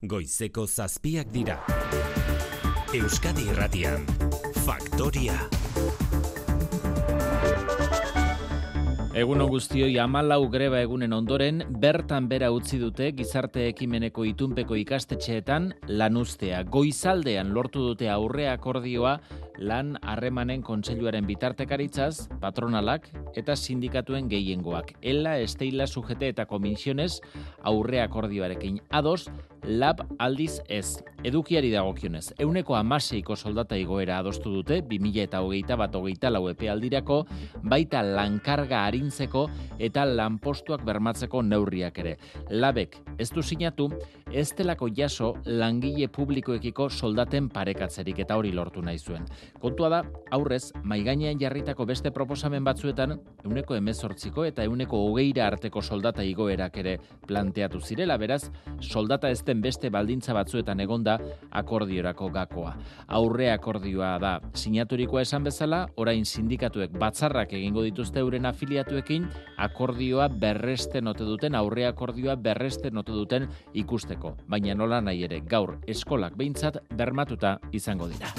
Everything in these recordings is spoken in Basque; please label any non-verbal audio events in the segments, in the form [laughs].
Goizeko zazpiak dira. Euskadi Irratian. Faktoria. Egun guztioi amalau greba egunen ondoren, bertan bera utzi dute gizarte ekimeneko itunpeko ikastetxeetan lanuztea. Goizaldean lortu dute aurre akordioa lan harremanen kontseiluaren bitartekaritzaz, patronalak eta sindikatuen gehiengoak. Ela, esteila, sujete eta komisiones aurre akordioarekin ados, lab aldiz ez. Edukiari dagokionez, euneko amaseiko soldata igoera adostu dute, 2000 eta hogeita bat hogeita lau aldirako, baita lankarga harintzeko eta lanpostuak bermatzeko neurriak ere. Labek, ez du sinatu, ez delako jaso langile publikoekiko soldaten parekatzerik eta hori lortu nahi zuen. Kontua da, aurrez, maigainean jarritako beste proposamen batzuetan, euneko emezortziko eta euneko hogeira arteko soldata igoerak ere planteatu zirela, beraz, soldata ez den beste baldintza batzuetan egonda akordiorako gakoa. Aurre akordioa da sinaturikoa esan bezala, orain sindikatuek batzarrak egingo dituzte euren afiliatuekin, akordioa berreste note duten, aurre akordioa berreste note duten ikusteko. Baina nola nahi ere, gaur eskolak behintzat bermatuta izango dira.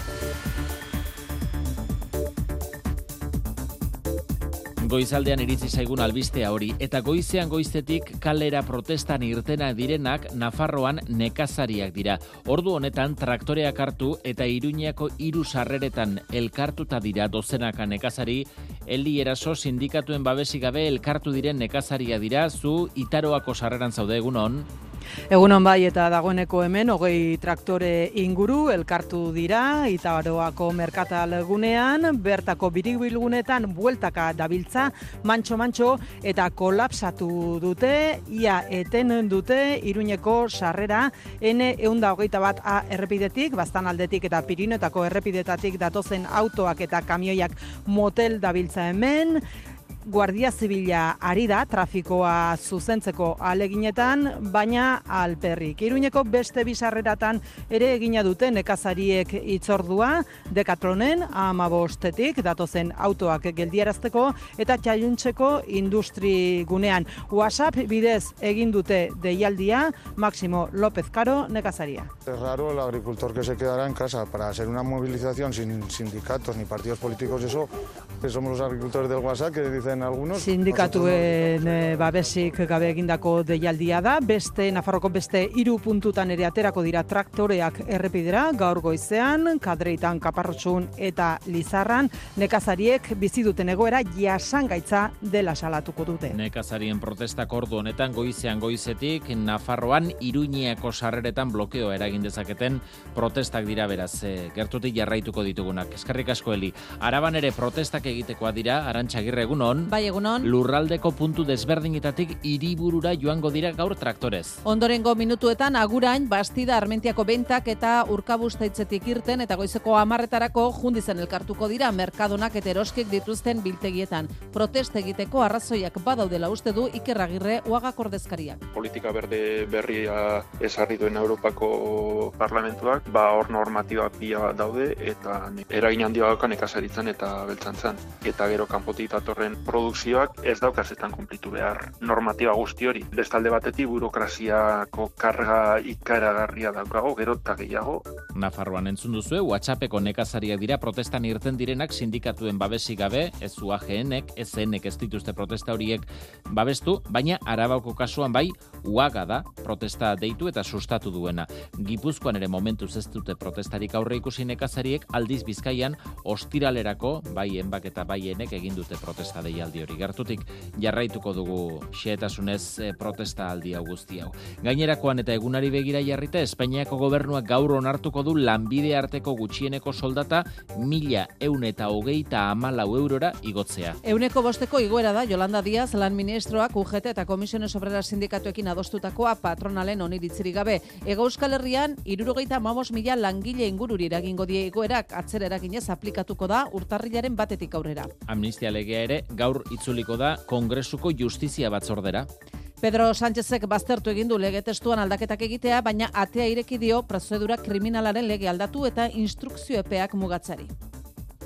Goizaldean iritzi zaigun albistea hori eta goizean goiztetik kalera protestan irtena direnak Nafarroan nekazariak dira. Ordu honetan traktoreak hartu eta Iruñako hiru sarreretan elkartuta dira dozenaka nekazari Eli Eraso sindikatuen babesi gabe elkartu diren nekazaria dira zu Itaroako sarreran zaude egunon. Egunon bai eta dagoeneko hemen hogei traktore inguru elkartu dira Itaroako merkatal gunean bertako biribilgunetan bueltaka dabiltza mantxo mantxo eta kolapsatu dute ia eten dute Iruñeko sarrera N eunda hogeita bat A errepidetik bastan aldetik eta Pirinotako errepidetatik datozen autoak eta kamioiak motel dabiltza hemen Guardia Zibila ari da trafikoa zuzentzeko aleginetan, baina alperrik. Iruñeko beste bizarreratan ere egina dute nekazariek itzordua, dekatronen amabostetik, datozen autoak geldiarazteko, eta txaiuntzeko industri gunean. WhatsApp bidez egin dute deialdia, Máximo López Caro, nekazaria. Es raro el agricultor que se quedará en casa para hacer una movilización sin sindicatos ni partidos políticos, eso, que somos los agricultores del WhatsApp que dicen algunos. Sindikatuen e, babesik gabe egindako deialdia da, beste Nafarroko beste hiru puntutan ere aterako dira traktoreak errepidera gaur goizean, kadreitan kaparrotxun eta lizarran, nekazariek bizi duten egoera jasangaitza dela salatuko dute. Nekazarien protestak ordu honetan goizean goizetik Nafarroan Iruñeako sarreretan blokeo eragin dezaketen protestak dira beraz, e, gertutik jarraituko ditugunak. Eskerrik asko heli. Araban ere protestak egitekoa dira, arantxagirre egunon, Bai, egunon. Lurraldeko puntu desberdinetatik hiriburura joango dira gaur traktorez. Ondorengo minutuetan agurain bastida armentiako bentak eta urkabustaitzetik irten eta goizeko amarretarako jundizen elkartuko dira merkadonak eta eroskik dituzten biltegietan. Proteste egiteko arrazoiak badaudela uste du ikerragirre uagak ordezkariak. Politika berde berria esarri duen Europako parlamentuak, ba hor normatiba pia daude eta eragin handia daukan ekasaritzen eta beltzantzan. Eta gero kanpotik datorren produkzioak ez daukazetan konplitu behar normatiba guzti hori. Bestalde batetik burokraziako karga ikaragarria daukago, gero eta gehiago. Nafarroan entzun duzu, WhatsAppeko nekazariak dira protestan irten direnak sindikatuen babesi gabe, ez UAGNek, ez zenek ez dituzte protesta horiek babestu, baina arabako kasuan bai, uaga da protesta deitu eta sustatu duena. Gipuzkoan ere momentuz ez dute protestarik aurre ikusi nekazariek, aldiz bizkaian, ostiralerako, bai enbak eta bai enek egin dute protesta deia aldi hori gertutik jarraituko dugu xeetasunez e, protesta aldi hau guzti hau. Gainerakoan eta egunari begira jarrita Espainiako gobernuak gaur onartuko du lanbide arteko gutxieneko soldata mila eun eta hogeita amalau eurora igotzea. Euneko bosteko igoera da Jolanda Diaz lan ministroak UGT eta Komisiones Obrera Sindikatuekin adostutakoa patronalen oniritzirik gabe. Ego Euskal Herrian, irurogeita mamos mila langile ingururi eragingo die igoerak atzera eraginez aplikatuko da urtarrilaren batetik aurrera. Amnistia legea ere gaur itzuliko da Kongresuko Justizia Batzordera. Pedro Sánchezek baztertu egin du lege testuan aldaketak egitea, baina atea ireki dio prozedura kriminalaren lege aldatu eta instrukzio epeak mugatzari.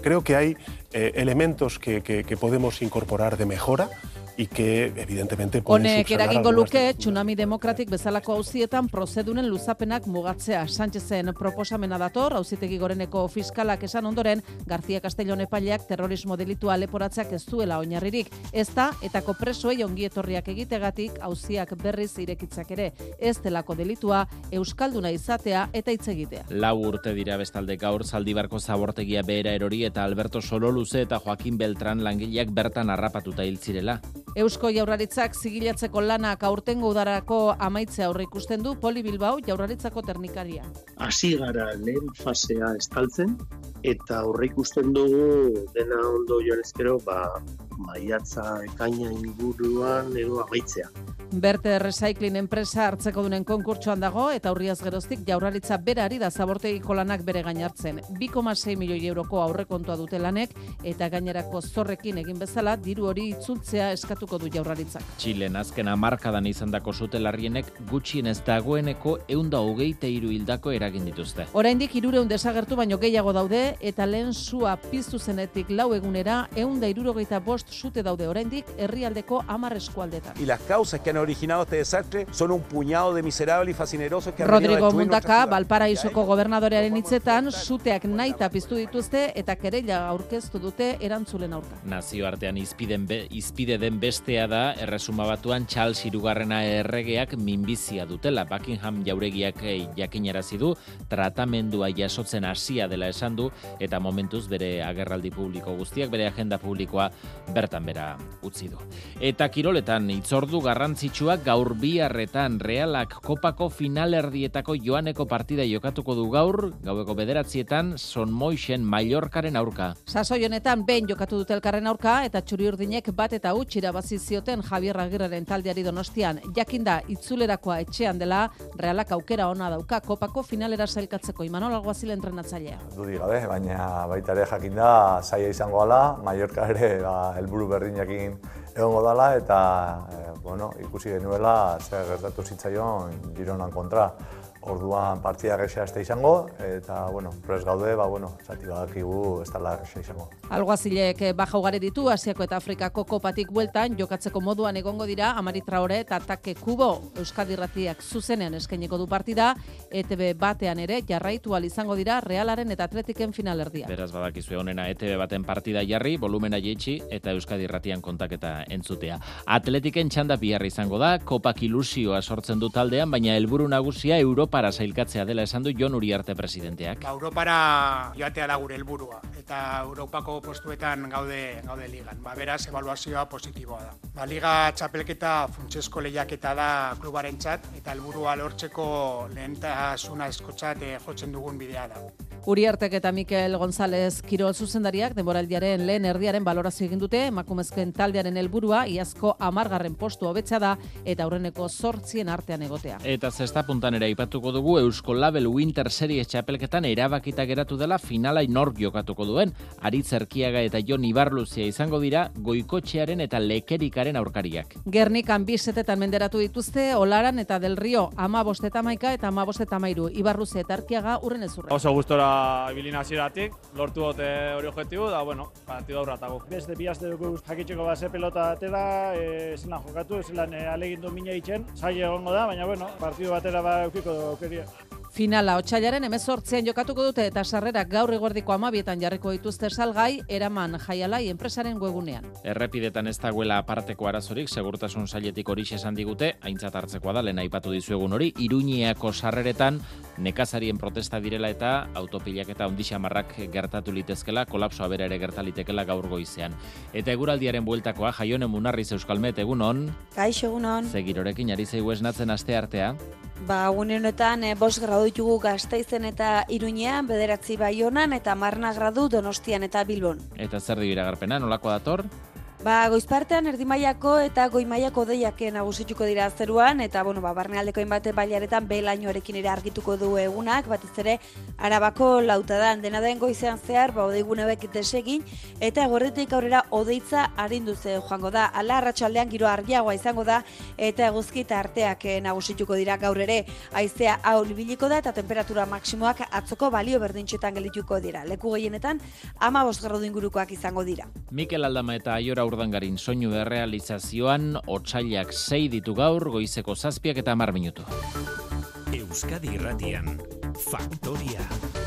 Creo que hay eh, elementos que, que, que podemos incorporar de mejora y que evidentemente Honek eragingo luke tsunami demokratik bezalako auzietan prozedunen luzapenak mugatzea. Sánchezen proposamena dator, auzitegi goreneko fiskalak esan ondoren, García Castellón epaileak terrorismo delitua leporatzeak ez duela oinarririk. Ez da, etako presoei ongietorriak egitegatik auziak berriz irekitzak ere. Ez delako delitua, euskalduna izatea eta hitz egitea. Lau urte dira bestalde gaur zaldibarko zabortegia behera erori eta Alberto Sololuze eta Joaquin Beltran langileak bertan harrapatuta hil zirela. Eusko Jaurlaritzak zigilatzeko lanak aurtengo udarako amaitzea aurre ikusten du Poli Bilbao Jaurlaritzako teknikaria. Hasi gara lehen fasea estaltzen eta aurre ikusten dugu dena ondo joan ba, maiatza ekaina inguruan edo amaitzea. Berte Recycling enpresa hartzeko dunen konkurtsoan dago eta aurriaz geroztik jaurlaritza berari da zabortegiko lanak bere gainartzen. 2,6 milioi euroko aurrekontua dute lanek eta gainerako zorrekin egin bezala diru hori itzultzea eskatuko du jaurlaritzak. Txilen azken amarkadan izandako sutelarrienek gutxien ez dagoeneko eunda hogeite hiru hildako eragin dituzte. Oraindik hirureun desagertu baino gehiago daude eta lehen sua piztu zenetik lau egunera eunda irurogeita bost sute daude oraindik herrialdeko hamar eskualdetan. Y las causas que han originado este desastre son un puñado de miserables y fascinerosos que Rodrigo Mundaka. Balparaisoko gobernadorearen hitzetan, suteak naita piztu dituzte eta kereila aurkeztu dute erantzulen aurka. Nazioartean izpiden be, izpide den bestea da erresuma batuan Charles irugarrena erregeak minbizia dutela. Buckingham jauregiak eh, jakinarazi du tratamendua jasotzen hasia dela esan du eta momentuz bere agerraldi publiko guztiak bere agenda publikoa bertan bera utzi du. Eta kiroletan itzordu garrantzitsuak gaur biharretan realak kopako finalerdietako joaneko partida jokatuko du gaur, gaueko bederatzietan Son Moixen Mallorcaren aurka. Sasoi honetan behin jokatu dute elkarren aurka eta txuri urdinek bat eta huts irabazi zioten Javier Agirreren taldeari Donostian. Jakinda itzulerakoa etxean dela, realak aukera ona dauka kopako finalera sailkatzeko Imanol Alguazil entrenatzailea. Dudi gabe, baina baita ere jakinda zaila izango gala, Mallorca ere ba, helburu berdinekin egongo dala eta e, bueno, ikusi genuela zer gertatu zitzaion Gironan kontra. Orduan partida gexea este izango eta bueno, pres gaude, ba bueno, zati badakigu ez dela gexea izango. Alguazilek eh, baja ugari ditu Asiako eta Afrikako kopatik bueltan jokatzeko moduan egongo dira Amari Traore eta Take Kubo Euskadi Irratiak zuzenean eskainiko du partida ETB batean ere jarraitu al izango dira Realaren eta Atletiken finalerdia. Beraz badakizue honena ETB baten partida jarri, volumena jeitsi eta Euskadi Irratian kontaketa entzutea. Atletiken txanda biharra izango da, kopak ilusioa sortzen du taldean, baina helburu nagusia Europara sailkatzea dela esan du Jon Uriarte presidenteak. Ba, Europara joatea da gure helburua eta Europako postuetan gaude gaude ligan. Ba, beraz, evaluazioa positiboa da. Ba, liga txapelketa funtsesko lehiaketa da klubarentzat eta helburua lortzeko lehentasuna eskotzat eh, jotzen dugun bidea da. Uriartek eta Mikel González Kirol zuzendariak denboraldiaren lehen erdiaren balorazio egin dute, emakumezkoen taldearen helburua iazko amargarren postu hobetza da eta aurreneko zortzien artean egotea. Eta zesta puntan ere aipatuko dugu Eusko Label Winter Series txapelketan erabakita geratu dela finala nork jokatuko duen. Aritz Erkiaga eta Jon Ibarluzia izango dira goikotxearen eta lekerikaren aurkariak. Gernikan bisetetan menderatu dituzte, Olaran eta Del Rio ama bosteta maika eta ama bosteta mairu. Ibarluzia eta Erkiaga urren ezurra. Oso gustora ibili hasieratik lortu dute hori objektibo, da, bueno, partidu aurratago. Beste bi aste dugu jakitxeko base pelota atera, e, zelan jokatu, zelan e, alegindu mina itxen, zai egongo da, baina, bueno, partidu batera ba eukiko aukeria. Finala otxailaren emezortzean jokatuko dute eta sarrerak gaur eguerdiko amabietan jarriko dituzte salgai, eraman jaialai enpresaren webunean. Errepidetan ez dagoela aparteko arazorik, segurtasun sailetik hori esan digute, aintzat hartzekoa da, lehen aipatu dizuegun hori, iruñeako sarreretan nekazarien protesta direla eta autopilak eta ondixamarrak gertatu litezkela, kolapsoa bera ere gertalitekela gaur goizean. Eta eguraldiaren bueltakoa, jaionen munarriz euskalmet egun on, Kaixo egunon. zegirorekin ari zeigu esnatzen aste artea, Ba, une honetan e, bost gradu ditugu gaztaizen eta iruñean, bederatzi baionan eta marna gradu donostian eta bilbon. eta zer dio iragarpena, nolako dator? Ba, goizpartean erdimaiako eta goimaiako deiak nagusituko dira zeruan, eta, bueno, ba, barnealdeko inbate bailaretan belainoarekin ere argituko du egunak, batez ere, arabako lautadan dena den goizean zehar, ba, odeigune hauek desegin, eta gorretik aurrera odeitza arinduze joango da. Ala arratsaldean giro argiagoa izango da, eta eguzki eta arteak eh, nagusituko dira gaur ere, haizea ahul ibiliko da, eta temperatura maksimoak atzoko balio berdintxetan geldituko dira. Leku gehienetan, ama gradu ingurukoak izango dira. Mikel Aldama eta Aiora urdangarin soinu errealizazioan, otxailak sei ditu gaur, goizeko zazpiak eta mar minutu. Euskadi Irratian, Faktoria.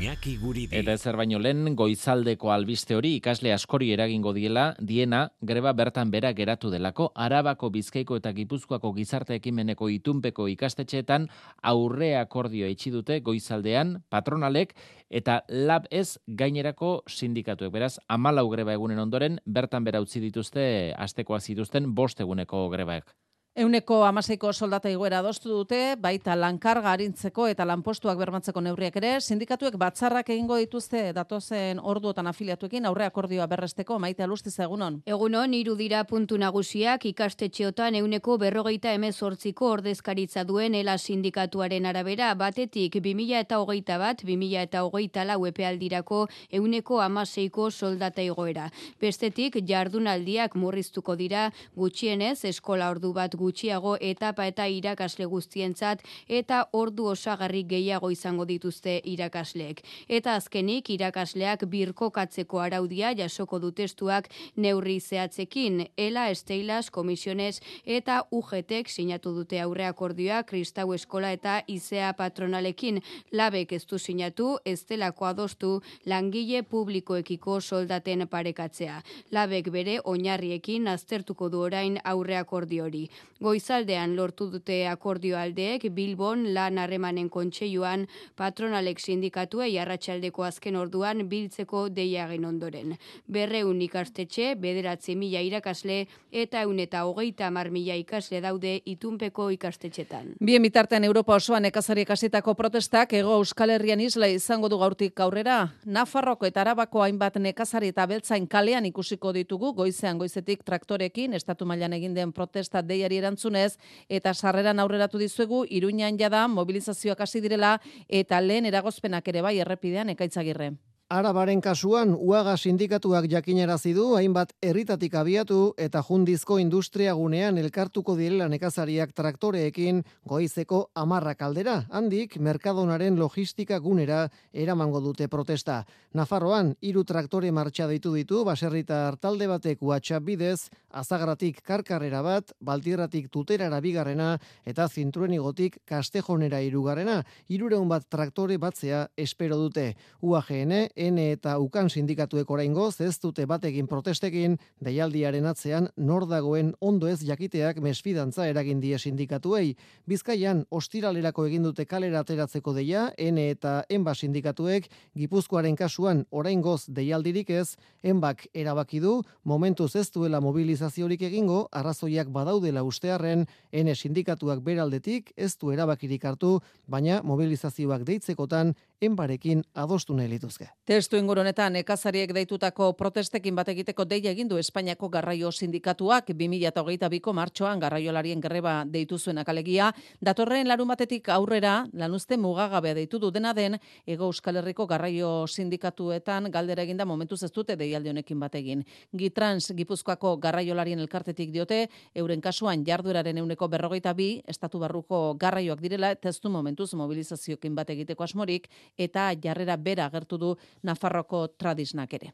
Iñaki Guridi. Eta ezer baino lehen, goizaldeko albiste hori ikasle askori eragingo diela, diena, greba bertan bera geratu delako, Arabako, Bizkaiko eta Gipuzkoako gizarte ekimeneko itunpeko ikastetxeetan aurre akordio etxi dute goizaldean patronalek eta lab ez gainerako sindikatuek. Beraz, amalau greba egunen ondoren, bertan bera utzi dituzte, astekoa zituzten, bost eguneko grebaek. Euneko amaseiko soldata iguera adostu dute, baita lankarga harintzeko eta lanpostuak bermatzeko neurriak ere, sindikatuek batzarrak egingo dituzte datozen orduotan afiliatuekin aurre akordioa berresteko maite alustiz egunon. Egunon, iru dira puntu nagusiak ikastetxeotan euneko berrogeita emezortziko ordezkaritza duen ela sindikatuaren arabera, batetik 2000 eta hogeita bat, 2000 eta hogeita lau epealdirako euneko amaseiko soldata igoera. Bestetik, jardunaldiak murriztuko dira gutxienez eskola ordu bat gutxiago etapa eta irakasle guztientzat eta ordu osagarri gehiago izango dituzte irakasleek. Eta azkenik irakasleak birkokatzeko araudia jasoko dutestuak neurri zehatzekin, ela esteilas komisiones eta UGTek sinatu dute aurre akordioa Kristau Eskola eta Izea Patronalekin labek ez du sinatu ez delako adostu langile publikoekiko soldaten parekatzea. Labek bere oinarriekin aztertuko du orain aurre akordio hori. Goizaldean lortu dute akordio aldeek Bilbon lan harremanen kontseiluan patronalek sindikatuei arratsaldeko azken orduan biltzeko deiagen ondoren. Berreun ikastetxe, bederatzi mila irakasle eta eun eta hogeita mar mila ikasle daude itunpeko ikastetxetan. Bien bitartean Europa osoan ekazari kasitako protestak ego Euskal Herrian isla izango du gaurtik aurrera. Nafarroko eta Arabako hainbat nekazari eta beltzain kalean ikusiko ditugu goizean goizetik traktorekin estatu mailan egin den protesta deiari erantzunez eta sarreran aurreratu dizuegu Iruñan jada mobilizazioak hasi direla eta lehen eragozpenak ere bai errepidean ekaitzagirre. Arabaren kasuan, uaga sindikatuak jakinarazi du hainbat herritatik abiatu eta jundizko industria gunean elkartuko direla nekazariak traktoreekin goizeko amarra kaldera. Handik, merkadonaren logistika gunera eramango dute protesta. Nafarroan, hiru traktore martxa ditu ditu, baserrita hartalde batek WhatsApp bidez, azagratik karkarrera bat, baltirratik tuterara bigarrena eta zintruen igotik kastejonera irugarrena. Irureun bat traktore batzea espero dute. UAGN, N eta UKAN sindikatuek oraingoz ez dute batekin protestekin deialdiaren atzean nor dagoen ondo ez jakiteak mesfidantza eragin die sindikatuei. Bizkaian ostiralerako egin dute kalera ateratzeko deia N eta Enba sindikatuek Gipuzkoaren kasuan oraingoz deialdirik ez Enbak erabaki du momentuz ez duela mobilizaziorik egingo arrazoiak badaudela ustearren N sindikatuak beraldetik ez du erabakirik hartu baina mobilizazioak deitzekotan enbarekin adostu nahi lituzke. Testu ingurunetan ekazariek deitutako protestekin bat egiteko deia egin du Espainiako garraio sindikatuak. 2022ko martxoan garraiolarien greba deitu zuen akalegia, datorren larun batetik aurrera lanuzte mugagabea deitu du. Dena den Ego Euskal Herriko garraio sindikatuetan galdera eginda momentuz ez dute deialdi honekin bat egin. Gitrans Gipuzkoako garraiolarien elkartetik diote euren kasuan jardueraren euneko berrogeita bi estatu barruko garraioak direla testu momentuz mobilizaziokin bat egiteko asmorik eta jarrera bera agertu du Nafarroko tradisnak ere.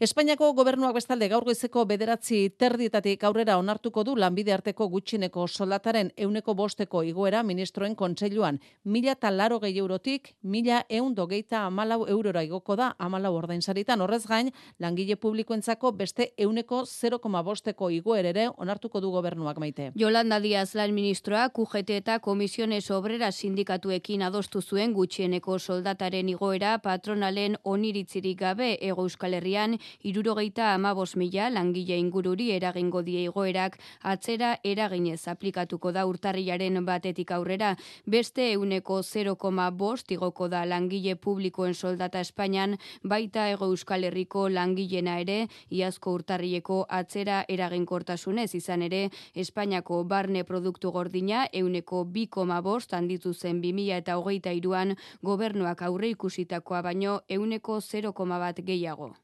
Espainiako gobernuak bestalde gaur goizeko bederatzi terdietatik aurrera onartuko du lanbide arteko gutxineko soldataren euneko bosteko igoera ministroen kontseiluan. Mila eta gehi eurotik, mila eun dogeita amalau eurora igoko da amalau ordainsaritan. Horrez gain, langile publikoentzako beste euneko 0,5 bosteko igoer ere onartuko du gobernuak maite. Yolanda Díaz lan ministroa QGT eta Komisiones Obrera sindikatuekin adostu zuen gutxieneko soldataren igoera patronalen oniritzirik gabe ego euskal herrian irurogeita amabos mila langile ingururi eragingo die igoerak atzera eraginez aplikatuko da urtarriaren batetik aurrera. Beste euneko 0,5 bost igoko da langile publikoen soldata Espainian baita ego euskal herriko langilena ere iazko urtarrieko atzera eraginkortasunez izan ere Espainiako barne produktu gordina euneko 2,5 bost handitu zen 2000 eta iruan gobernuak aurre ikusitakoa baino euneko 0,1 bat gehiago.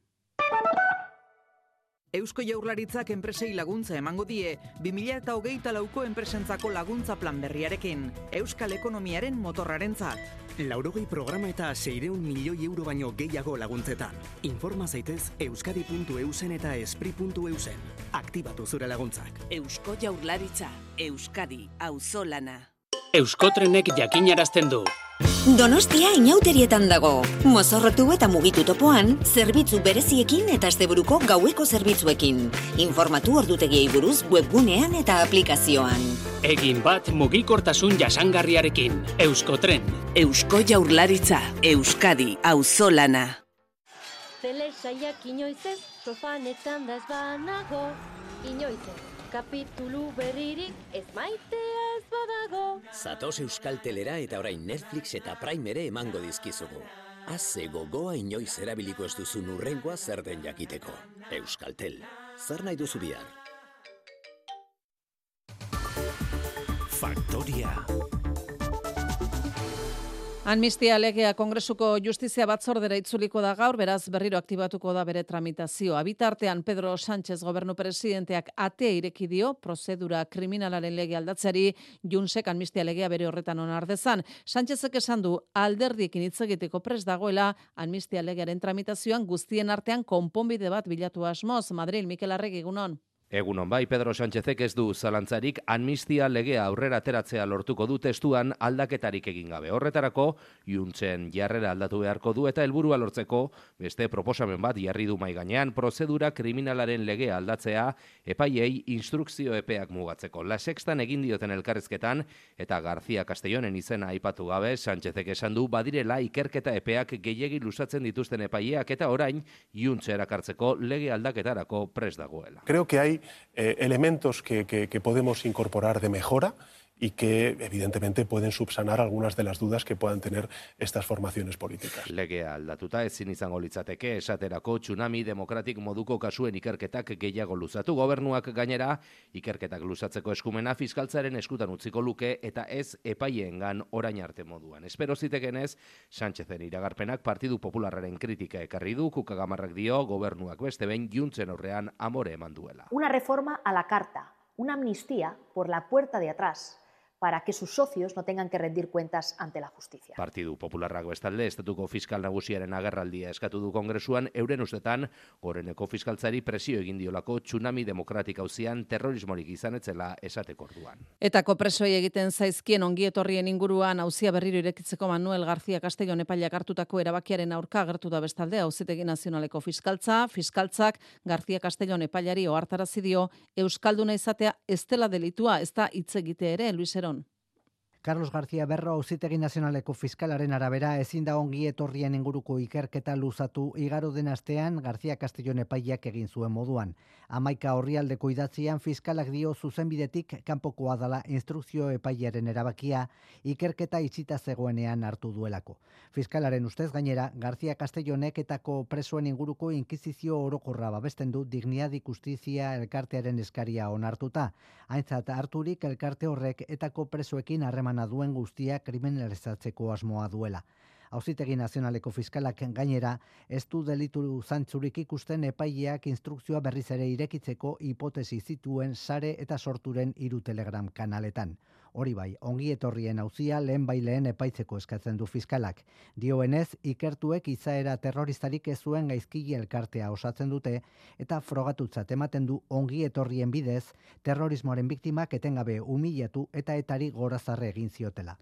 Eusko Jaurlaritzak enpresei laguntza emango die, 2000 eta hogeita lauko enpresentzako laguntza plan berriarekin, Euskal Ekonomiaren motorrarentzat. Laurogei programa eta seireun milioi euro baino gehiago laguntzetan. Informa zaitez euskadi.eusen eta espri.eusen. Aktibatu zure laguntzak. Eusko Jaurlaritza, Euskadi, auzolana. Euskotrenek jakinarazten du. Donostia inauterietan dago. Mozorrotu eta mugitu topoan, zerbitzu bereziekin eta asteburuko gaueko zerbitzuekin. Informatu ordutegiei buruz webgunean eta aplikazioan. Egin bat mugikortasun jasangarriarekin. Euskotren. Eusko Jaurlaritza, Euskadi, auzolana. Telesaiak inoiz ez, sofanetan da ez banago, inoiz ez kapitulu berririk ez maitea ez badago. Zatoz Euskal Telera eta orain Netflix eta Prime ere emango dizkizugu. Haze gogoa inoiz erabiliko ez duzu nurrengoa zer den jakiteko. Euskaltel, zer nahi duzu bihar? Faktoria. Amnistia legea Kongresuko Justizia Batzordera itzuliko da gaur, beraz berriro aktibatuko da bere tramitazioa. Bitartean Pedro Sánchez gobernu presidenteak ate ireki dio prozedura kriminalaren lege aldatzari Junsek amnistia legea bere horretan onar dezan. Sánchezek esan du alderdiekin hitz egiteko pres dagoela amnistia legearen tramitazioan guztien artean konponbide bat bilatu asmoz. Madrid Mikel Arregi egunon. Egunon bai, Pedro Sánchezek ez du zalantzarik amnistia legea aurrera ateratzea lortuko du testuan aldaketarik egin gabe. Horretarako, juntzen jarrera aldatu beharko du eta helburua lortzeko beste proposamen bat jarri du mai gainean prozedura kriminalaren legea aldatzea epaiei instrukzio epeak mugatzeko. La sextan egin dioten elkarrezketan eta García Castellonen izena aipatu gabe Sánchezek esan du badirela ikerketa epeak gehiegi lusatzen dituzten epaileak eta orain juntze erakartzeko lege aldaketarako pres dagoela. Creo que hay eh, elementos que, podemos incorporar de mejora y que evidentemente pueden subsanar algunas de las dudas que puedan tener estas formaciones políticas. Legea aldatuta ezin izango litzateke esaterako tsunami demokratik moduko kasuen ikerketak gehiago luzatu gobernuak gainera ikerketak luzatzeko eskumena fiskaltzaren eskutan utziko luke eta ez epaiengan orain arte moduan. Espero zitekenez Sánchezen iragarpenak Partidu Popularraren kritika ekarri du kukagamarrak dio gobernuak beste behin juntzen aurrean amore eman duela. Una reforma a la carta, una amnistía por la puerta de atrás para que sus socios no tengan que rendir cuentas ante la justicia. Partidu Popularrak bestalde, estatuko fiskal nagusiaren agerraldia eskatu du kongresuan, euren ustetan, goreneko fiskaltzari presio egin diolako tsunami demokratik hauzian terrorismorik izan etzela esateko orduan. Etako presoi egiten zaizkien ongietorrien inguruan hauzia berriro irekitzeko Manuel García Castellón epailak hartutako erabakiaren aurka agertu da bestalde hauzitegi nazionaleko fiskaltza, fiskaltzak García Castellón epailari ohartarazi dio euskalduna izatea ez dela delitua, ez da hitz egite ere Luis Heron. Carlos García Berro auzitegi nazionaleko fiskalaren arabera ezin da ongi etorrien inguruko ikerketa luzatu igaro den astean García Castellón epaiak egin zuen moduan. Amaika horrialdeko idatzian fiskalak dio zuzenbidetik kanpokoa dala instrukzio epaiaren erabakia ikerketa itxita zegoenean hartu duelako. Fiskalaren ustez gainera García Castellonek etako presoen inguruko inkizizio orokorra babesten du digniadi justizia elkartearen eskaria onartuta. Aintzat harturik elkarte horrek etako presoekin harremana duen guztia kriminalizatzeko asmoa duela. Hauzitegi nazionaleko fiskalak gainera, ez du delitu zantzurik ikusten epaileak instrukzioa berriz ere irekitzeko hipotesi zituen sare eta sorturen hiru telegram kanaletan. Hori bai, ongi etorrien hauzia lehen bai lehen epaitzeko eskatzen du fiskalak. Dioenez, ikertuek izaera terroristarik ez zuen gaizkile elkartea osatzen dute eta frogatutzat ematen du ongi etorrien bidez terrorismoaren biktimak etengabe humilatu eta etari gorazarre egin ziotela.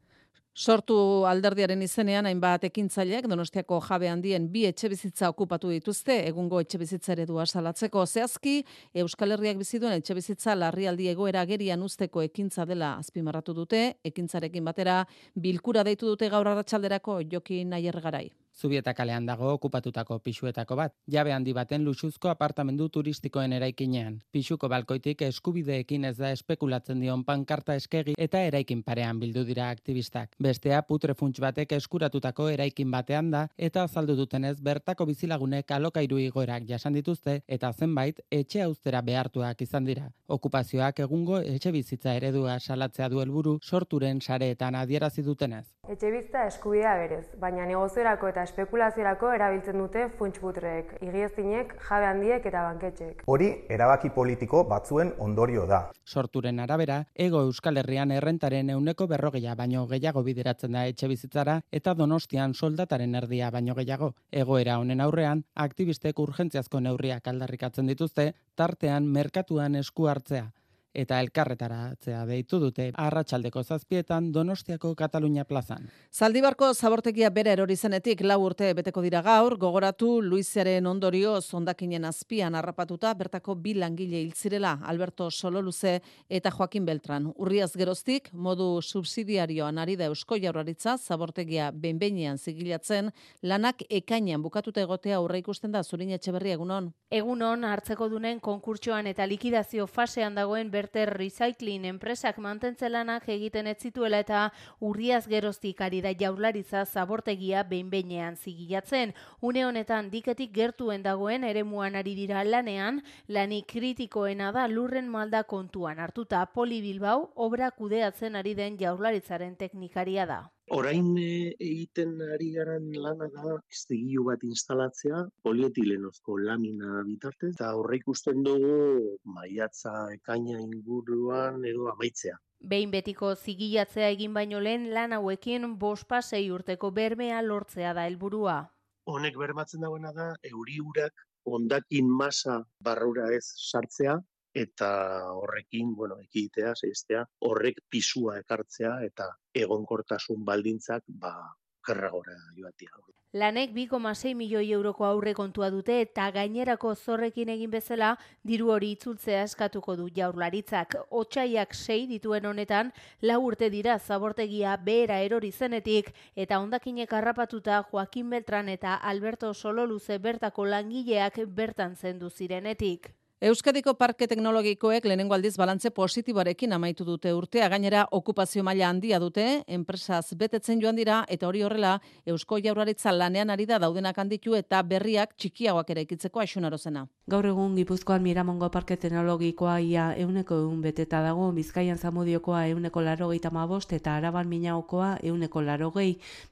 Sortu alderdiaren izenean hainbat ekintzaileak Donostiako jabe handien bi etxe bizitza okupatu dituzte egungo etxe bizitza eredua salatzeko zehazki Euskal Herriak bizi duen etxe bizitza larrialdi egoera agerian usteko ekintza dela azpimarratu dute ekintzarekin batera bilkura deitu dute gaur arratsalderako Jokin Aiergarai. Zubieta kalean dago okupatutako pisuetako bat, jabe handi baten luxuzko apartamendu turistikoen eraikinean. Pisuko balkoitik eskubideekin ez da espekulatzen dion pankarta eskegi eta eraikin parean bildu dira aktivistak. Bestea putre funts batek eskuratutako eraikin batean da eta azaldu dutenez bertako bizilagunek alokairu igoerak jasan dituzte eta zenbait etxe auztera behartuak izan dira. Okupazioak egungo etxe bizitza eredua salatzea du helburu sorturen sareetan adierazi dutenez. Etxe bizitza eskubidea berez, baina negoziorako eta espekulaziorako erabiltzen dute funtsbutreek, igiezinek, jabe handiek eta banketxek. Hori erabaki politiko batzuen ondorio da. Sorturen arabera, ego Euskal Herrian errentaren euneko berrogeia baino gehiago bideratzen da etxe bizitzara eta donostian soldataren erdia baino gehiago. Egoera honen aurrean, aktivistek urgentziazko neurriak aldarrikatzen dituzte, tartean merkatuan esku hartzea eta elkarretaratzea deitu dute arratsaldeko zazpietan Donostiako Katalunia plazan. Zaldibarko zabortegia bere erori zenetik lau urte beteko dira gaur, gogoratu Luizaren ondorio zondakinen azpian harrapatuta bertako bi langile hiltzirela Alberto Sololuze eta Joaquin Beltran. Urriaz geroztik, modu subsidiarioan ari da Eusko Jaurlaritza zabortegia benbeinean zigilatzen, lanak ekainean bukatuta egotea aurre ikusten da zurin etxeberri egunon. Egunon, hartzeko dunen konkurtsoan eta likidazio fasean dagoen ber Berter Recycling enpresak mantentzelanak egiten ez zituela eta urriaz geroztik ari da jaurlaritza zabortegia behin-beinean zigilatzen. Une honetan diketik gertuen dagoen eremuan ari dira lanean, lani kritikoena da lurren malda kontuan hartuta Poli Bilbao obra kudeatzen ari den jaurlaritzaren teknikaria da. Orain eh, egiten ari garan lana da iztegilu bat instalatzea polietilenozko lamina bitartez eta horre ikusten dugu maiatza ekaina inguruan edo amaitzea. Behin betiko zigilatzea egin baino lehen lan hauekin bospasei urteko bermea lortzea da helburua. Honek bermatzen dagoena da euri urak ondakin masa barrura ez sartzea eta horrekin, bueno, ekitea, zeiztea, horrek pisua ekartzea eta egonkortasun baldintzak, ba, kerragora joatia. Lanek 2,6 milioi euroko aurre kontua dute eta gainerako zorrekin egin bezala diru hori itzultzea eskatuko du jaurlaritzak. Otsaiak sei dituen honetan lau urte dira zabortegia behera erori zenetik eta ondakinek harrapatuta Joaquin Beltran eta Alberto Sololuze bertako langileak bertan zendu zirenetik. Euskadiko Parke Teknologikoek lehenengo aldiz balantze positiboarekin amaitu dute urtea, gainera okupazio maila handia dute, enpresaz betetzen joan dira, eta hori horrela, Eusko Jaurlaritza lanean ari da daudenak handitu eta berriak txikiagoak ere ikitzeko aixunarozena. Gaur egun Gipuzkoan Miramongo Parke Teknologikoa ia euneko egun beteta dago, Bizkaian Zamudiokoa euneko laro mabost eta Araban Minaokoa euneko laro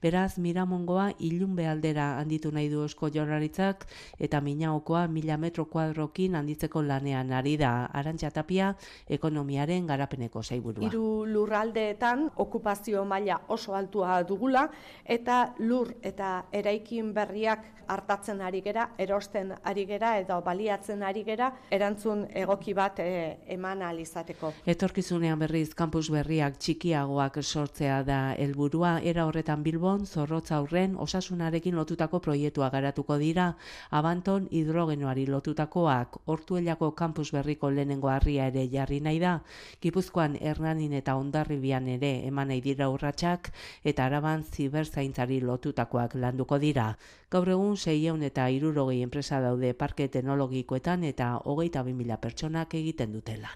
beraz Miramongoa ilun behaldera handitu nahi du Eusko Jaurlaritzak, eta Minaokoa mila metro kuadrokin handitzeko lanean ari da Arantxa Tapia ekonomiaren garapeneko sailburua. Hiru lurraldeetan okupazio maila oso altua dugula eta lur eta eraikin berriak hartatzen ari gera, erosten ari gera edo baliatzen ari gera erantzun egoki bat e, eman alizateko. Etorkizunean berriz kampus berriak txikiagoak sortzea da helburua era horretan Bilbon zorrotza aurren osasunarekin lotutako proiektua garatuko dira Abanton hidrogenoari lotutakoak hortu Martellako kampus berriko lehenengo harria ere jarri nahi da, Gipuzkoan Hernanin eta Ondarribian ere eman nahi dira urratsak eta araban ziberzaintzari lotutakoak landuko dira. Gaur egun 600 eta 60 enpresa daude parke teknologikoetan eta 22.000 pertsonak egiten dutela.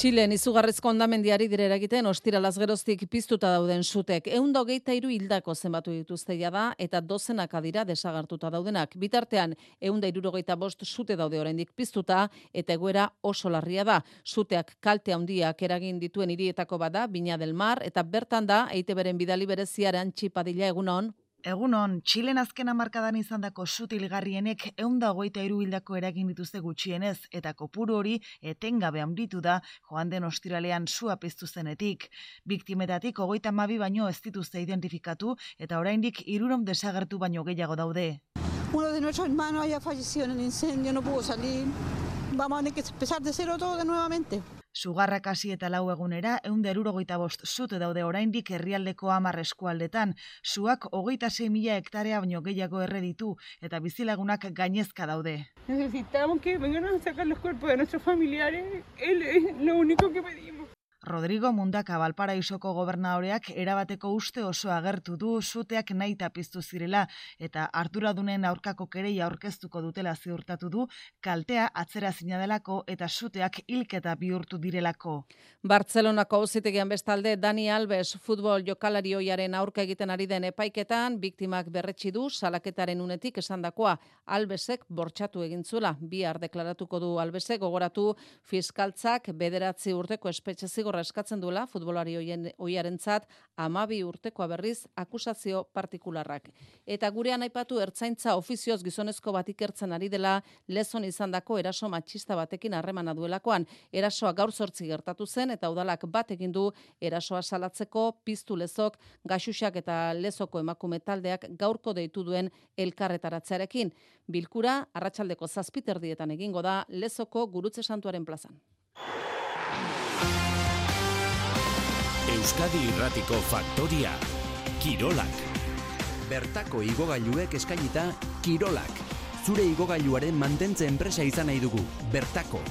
Txilen izugarrezko ondamendiari dire eragiten ostiralaz geroztik piztuta dauden sutek. Eunda hogeita iru hildako zenbatu dituzte da eta dozenak adira desagartuta daudenak. Bitartean, eunda irurogeita bost sute daude oraindik piztuta eta egoera oso larria da. Suteak kalte handiak eragin dituen hirietako bada, Bina del Mar, eta bertan da, eite beren bidali bereziaren txipadila egunon, Egunon, Txilen azken amarkadan izan dako sutilgarrienek eunda goita iruhildako eragin dituzte gutxienez, eta kopuru hori etengabe handitu da joan den ostiralean sua piztu zenetik. Biktimetatik ogoita mabi baino ez dituzte identifikatu, eta oraindik irurom desagertu baino gehiago daude. Uno de nuestros hermanos haya fallecido en el incendio, no pudo salir. Vamos a tener que empezar de cero todo de nuevamente. Sugarrak hasi eta lau egunera, eun derurogeita bost zute daude oraindik herrialdeko amar eskualdetan. Suak hogeita zei mila hektarea baino gehiago erre ditu eta bizilagunak gainezka daude. Necesitamos que vengan a sacar los cuerpos de nuestros familiares. Él es lo único que pedimos. Rodrigo Mundaka Balparaisoko gobernadoreak erabateko uste oso agertu du zuteak nahi piztu zirela eta arduradunen aurkako kereia aurkeztuko dutela ziurtatu du kaltea atzera zinadelako eta zuteak hilketa bihurtu direlako. Bartzelonako auzitegian bestalde Dani Alves futbol jokalari hoiaren aurka egiten ari den epaiketan biktimak berretsi du salaketaren unetik esandakoa Albesek bortxatu egin zuela bihar deklaratuko du Albesek gogoratu fiskaltzak bederatzi urteko espetxe zigorra eskatzen duela futbolari hoien oiarentzat amabi urtekoa berriz akusazio partikularrak. Eta gurean aipatu ertzaintza ofizioz gizonezko bat ikertzen ari dela lezon izandako eraso matxista batekin harremana duelakoan. Erasoa gaur sortzi gertatu zen eta udalak bat egin du erasoa salatzeko piztu lezok gaxuxak eta lezoko emakume taldeak gaurko deitu duen elkarretaratzearekin. Bilkura arratsaldeko zazpiterdietan egingo da lezoko gurutze santuaren plazan. Euskadi Irratiko Faktoria. Kirolak. Bertako igogailuek eskainita Kirolak. Zure igogailuaren mantentze enpresa izan nahi dugu. Bertako.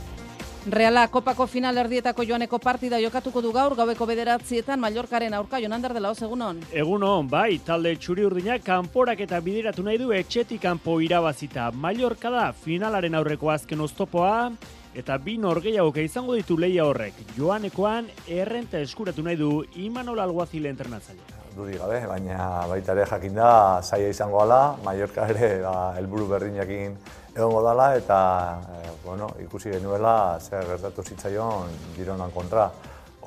Reala kopako final erdietako joaneko partida jokatuko du gaur gaueko bederatzietan Mallorcaren aurka Jonander de la egunon. Egunon, bai, talde txuri urdinak kanporak eta bideratu nahi du etxetik kanpo irabazita. Mallorca da finalaren aurreko azken oztopoa eta bi norgeiagoka izango ditu leia horrek. Joanekoan errenta eskuratu nahi du Imanol Alguazile entrenatzailea dudi gabe, baina baita ere jakin da saia izango ala, Mallorca ere ba, helburu berdinakin egongo dala eta e, bueno, ikusi genuela zer gertatu zitzaion Gironan kontra.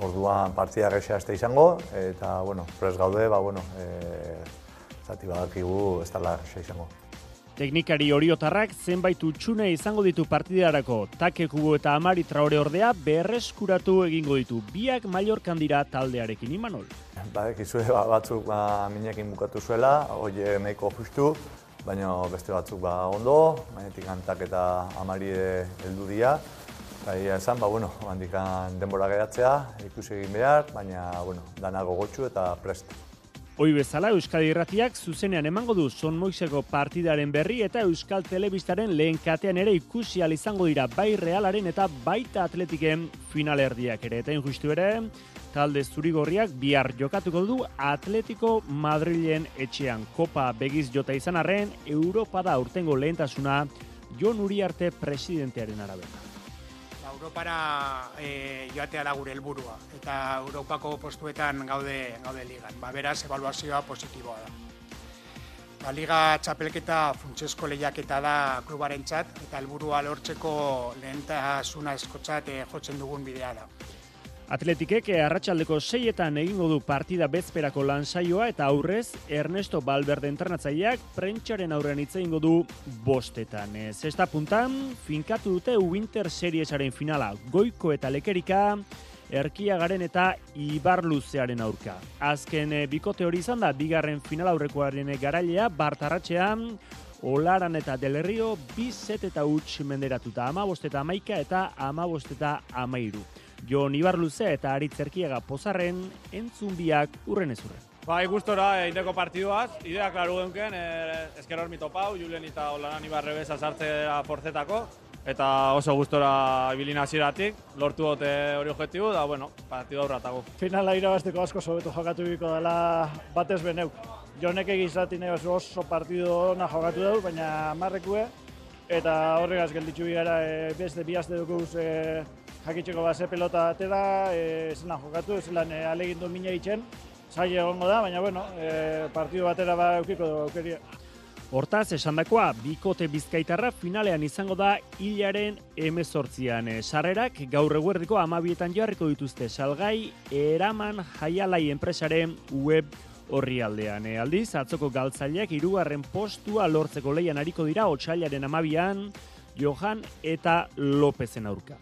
Orduan partida gexea este izango eta bueno, pres gaude, ba bueno, eh zati badakigu ez dela izango. Teknikari oriotarrak zenbait utxune izango ditu partidarako. Take kubo eta amari traore ordea berreskuratu egingo ditu. Biak Mallorcan dira taldearekin imanol. Ba, ekizue ba, batzuk ba, minekin bukatu zuela, oie meiko justu, baina beste batzuk ba, ondo, mainetik antak eta amari heldu dira. Ba, esan, ba, bueno, handikan denbora geratzea, ikusi egin behar, baina bueno, danago gotxu eta prest. Hoi bezala Euskadi Irratiak zuzenean emango du Son Moiseko partidaren berri eta Euskal Telebistaren lehen katean ere ikusi izango dira bai Realaren eta baita Atletiken finalerdiak ere. Eta injustu ere, talde zurigorriak bihar jokatuko du Atletico Madrilen etxean. Kopa begiz jota izan arren, Europa da urtengo lehentasuna Jon Uriarte presidentearen arabera. Europara e, joatea da gure helburua eta Europako postuetan gaude gaude ligan. Ba, beraz, evaluazioa positiboa da. Ba, Liga txapelketa funtsesko lehiaketa da klubaren txat, eta helburua lortzeko lehentasuna eskotzat e, jotzen dugun bidea da. Atletikek arratsaldeko seietan egingo du partida bezperako lansaioa eta aurrez Ernesto Balberde entrenatzaileak prentxaren aurrean hitz egingo du bostetan. Zesta puntan, finkatu dute Winter Seriesaren finala, goiko eta lekerika, erkiagaren eta ibarluzearen aurka. Azken eh, bikote hori izan da, bigarren final aurrekoaren garailea, bartarratxean, Olaran eta Delerrio, bizet eta huts menderatuta, ama bosteta amaika eta ama bosteta amairu. Jon Ibarluze eta Aritz Erkiega pozarren entzun biak urren ezurren. Ba, ikustora, indeko partiduaz, idea klaru genken, e, ezker hor mitopau, Julen eta Olaran Ibarre beza sartzea porzetako, eta oso gustora ibilin hasieratik lortu dute hori objektibu, da, bueno, partidu aurratago. Finala irabazteko asko sobetu jokatu biko dela batez beneuk. Jonek egizati nahi oso partidu ona jokatu dugu, baina marrekue, eta horregaz gelditzu gara e, beste bihazte dugu e, jakitzeko base pelota atera, e, zelan jokatu, zelan e, alegin du mina itxen, zai egongo da, baina bueno, e, partidu batera ba eukiko du aukeria. Hortaz, esan dakoa, bikote bizkaitarra finalean izango da hilaren emezortzian. Sarrerak gaur eguerdiko amabietan jarriko dituzte salgai eraman jaialai enpresaren web horri aldean. E, aldiz, atzoko galtzaileak irugarren postua lortzeko leian hariko dira otxailaren amabian, Johan eta Lopezen aurka.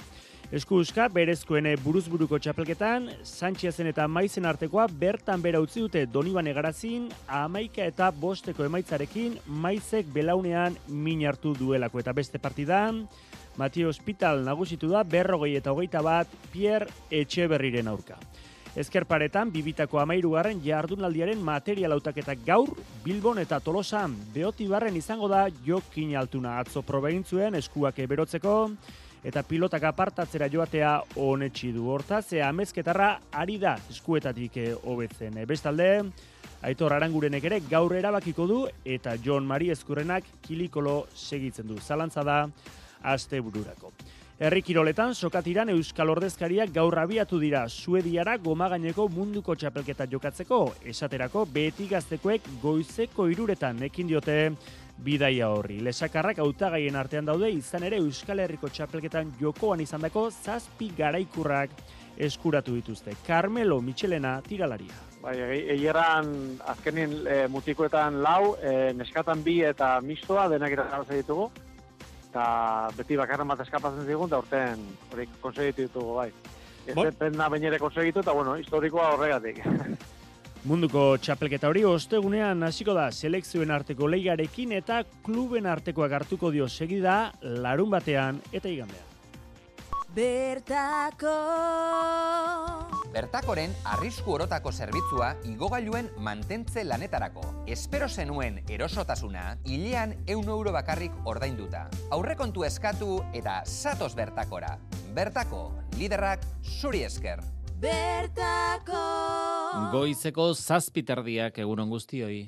Eskuzka, berezkoen buruzburuko txapelketan, Sanchiazen eta Maizen artekoa bertan bera utzi dute Donibane Garazin, amaika eta bosteko emaitzarekin, Maizek belaunean min hartu duelako. Eta beste partidan, Matio Hospital nagusitu da berrogei eta hogeita bat Pierre Etxeberriren aurka. Ezkerparetan, bibitako amairugarren jardunaldiaren material autaketak gaur, Bilbon eta Tolosan, beotibarren izango da jokin altuna. Atzo probeintzuen eskuak berotzeko, eta pilotak apartatzera joatea honetxi du. Hortaz, ze amezketarra ari da eskuetatik eh, hobetzen. E, bestalde, Aitor Arangurenek ere gaur erabakiko du eta John Mari Eskurrenak kilikolo segitzen du. Zalantza da, aste bururako. Herri kiroletan, sokatiran Euskal Ordezkariak gaur abiatu dira Suediara gomagaineko munduko txapelketa jokatzeko. Esaterako, beti gaztekoek goizeko iruretan ekin diote bidaia horri. Lesakarrak hautagaien artean daude izan ere Euskal Herriko txapelketan jokoan izandako zazpi garaikurrak eskuratu dituzte. Carmelo Michelena tiralaria. Bai, egeran azkenin e, mutikoetan lau, e, neskatan bi eta mistoa denak irakatzen ditugu. Eta beti bakarren bat eskapatzen zigun, eta urten hori konsegitu ditugu, bai. Ez bon. pena bainere konsegitu, eta bueno, historikoa horregatik. [laughs] Munduko txapelketa hori ostegunean hasiko da selekzioen arteko leigarekin eta kluben artekoak hartuko dio segida larun batean eta igandean. Bertako Bertakoren arrisku orotako zerbitzua igogailuen mantentze lanetarako. Espero zenuen erosotasuna, hilean eun euro bakarrik ordainduta. Aurrekontu eskatu eta satos bertakora. Bertako, liderrak zuri esker. Bertako Goizeko zazpiterdiak egunon guztioi.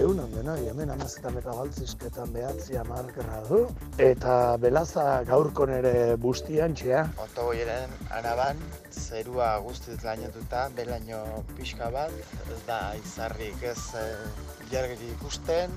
Egunon denoi, hemen amazetan eta baltzizketan behatzi amar gradu, eta belaza gaurko nere bustian txea. Oto goieren araban, zerua guztiz lainetuta, belaino pixka bat, ez da izarrik ez e, jargeri ikusten,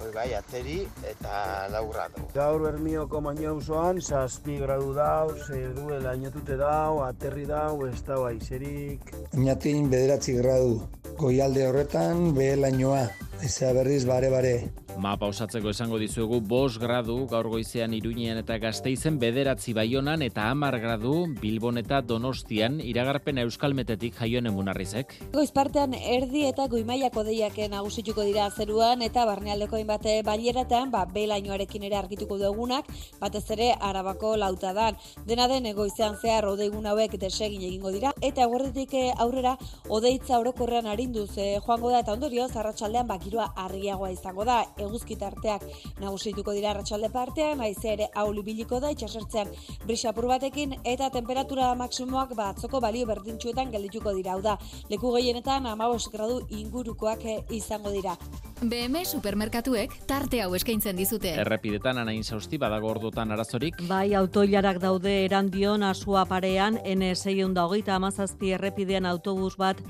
hoi bai, ateri eta laurra du. Gaur bermioko maino auzoan, zazpi gradu dau, zer du, lainetute dau, aterri dau, ez dau aizerik. Inatin bederatzi gradu, goialde horretan, behelainoa. Ezea berriz bare bare. Mapa osatzeko esango dizuegu bos gradu gaur goizean iruñean eta gazteizen bederatzi baionan eta amar gradu Bilbon eta Donostian iragarpen euskalmetetik jaioen emunarrizek. Goizpartean erdi eta goimaiako deiak nagusituko dira zeruan eta barnealdeko hainbat baileratan ba, belainoarekin ere argituko dugunak batez ere arabako lauta dan. Dena den goizean zehar odeigun hauek desegin egingo dira eta eguerditik aurrera odeitza orokorrean arinduz eh, joango da eta ondorio zarratxaldean baki giroa argiagoa izango da. Eguzkitarteak nagusituko dira arratsalde partean, haize ere auli biliko da itsasertzean brisapur batekin eta temperatura maksimoak batzoko balio berdintsuetan geldituko dira. Hau da, leku gehienetan 15 gradu ingurukoak izango dira. BM supermerkatuek tarte hau eskaintzen dizute. Errepidetan anain sausti badago ordutan arazorik. Bai, autoilarak daude erandion asua parean, N6 da hogeita amazazpi errepidean autobus bat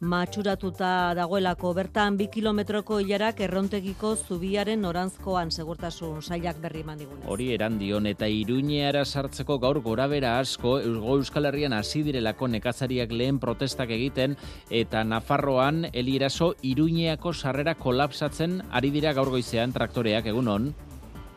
matxuratuta dagoelako bertan bi kilometroko hilarak errontegiko zubiaren norantzkoan segurtasun sailak berri eman digunez. Hori erandion eta iruñeara sartzeko gaur gorabera asko Eusko Euskal Herrian hasi direlako nekazariak lehen protestak egiten eta Nafarroan elieraso iruñeako sarrera kolapsatzen ari dira gaur goizean traktoreak egunon.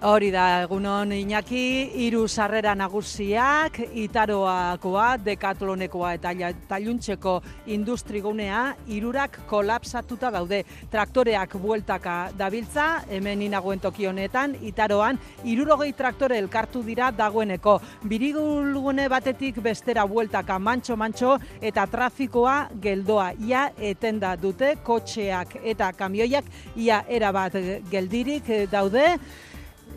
Hori da, egunon Iñaki, hiru sarrera nagusiak, itaroakoa, dekatlonekoa eta taluntzeko industrigunea, irurak kolapsatuta daude. Traktoreak bueltaka dabiltza, hemen inagoen tokionetan, itaroan, irurogei traktore elkartu dira dagoeneko. Birigulgune batetik bestera bueltaka mantxo-mantxo eta trafikoa geldoa. Ia etenda dute, kotxeak eta kamioiak, ia erabat geldirik daude.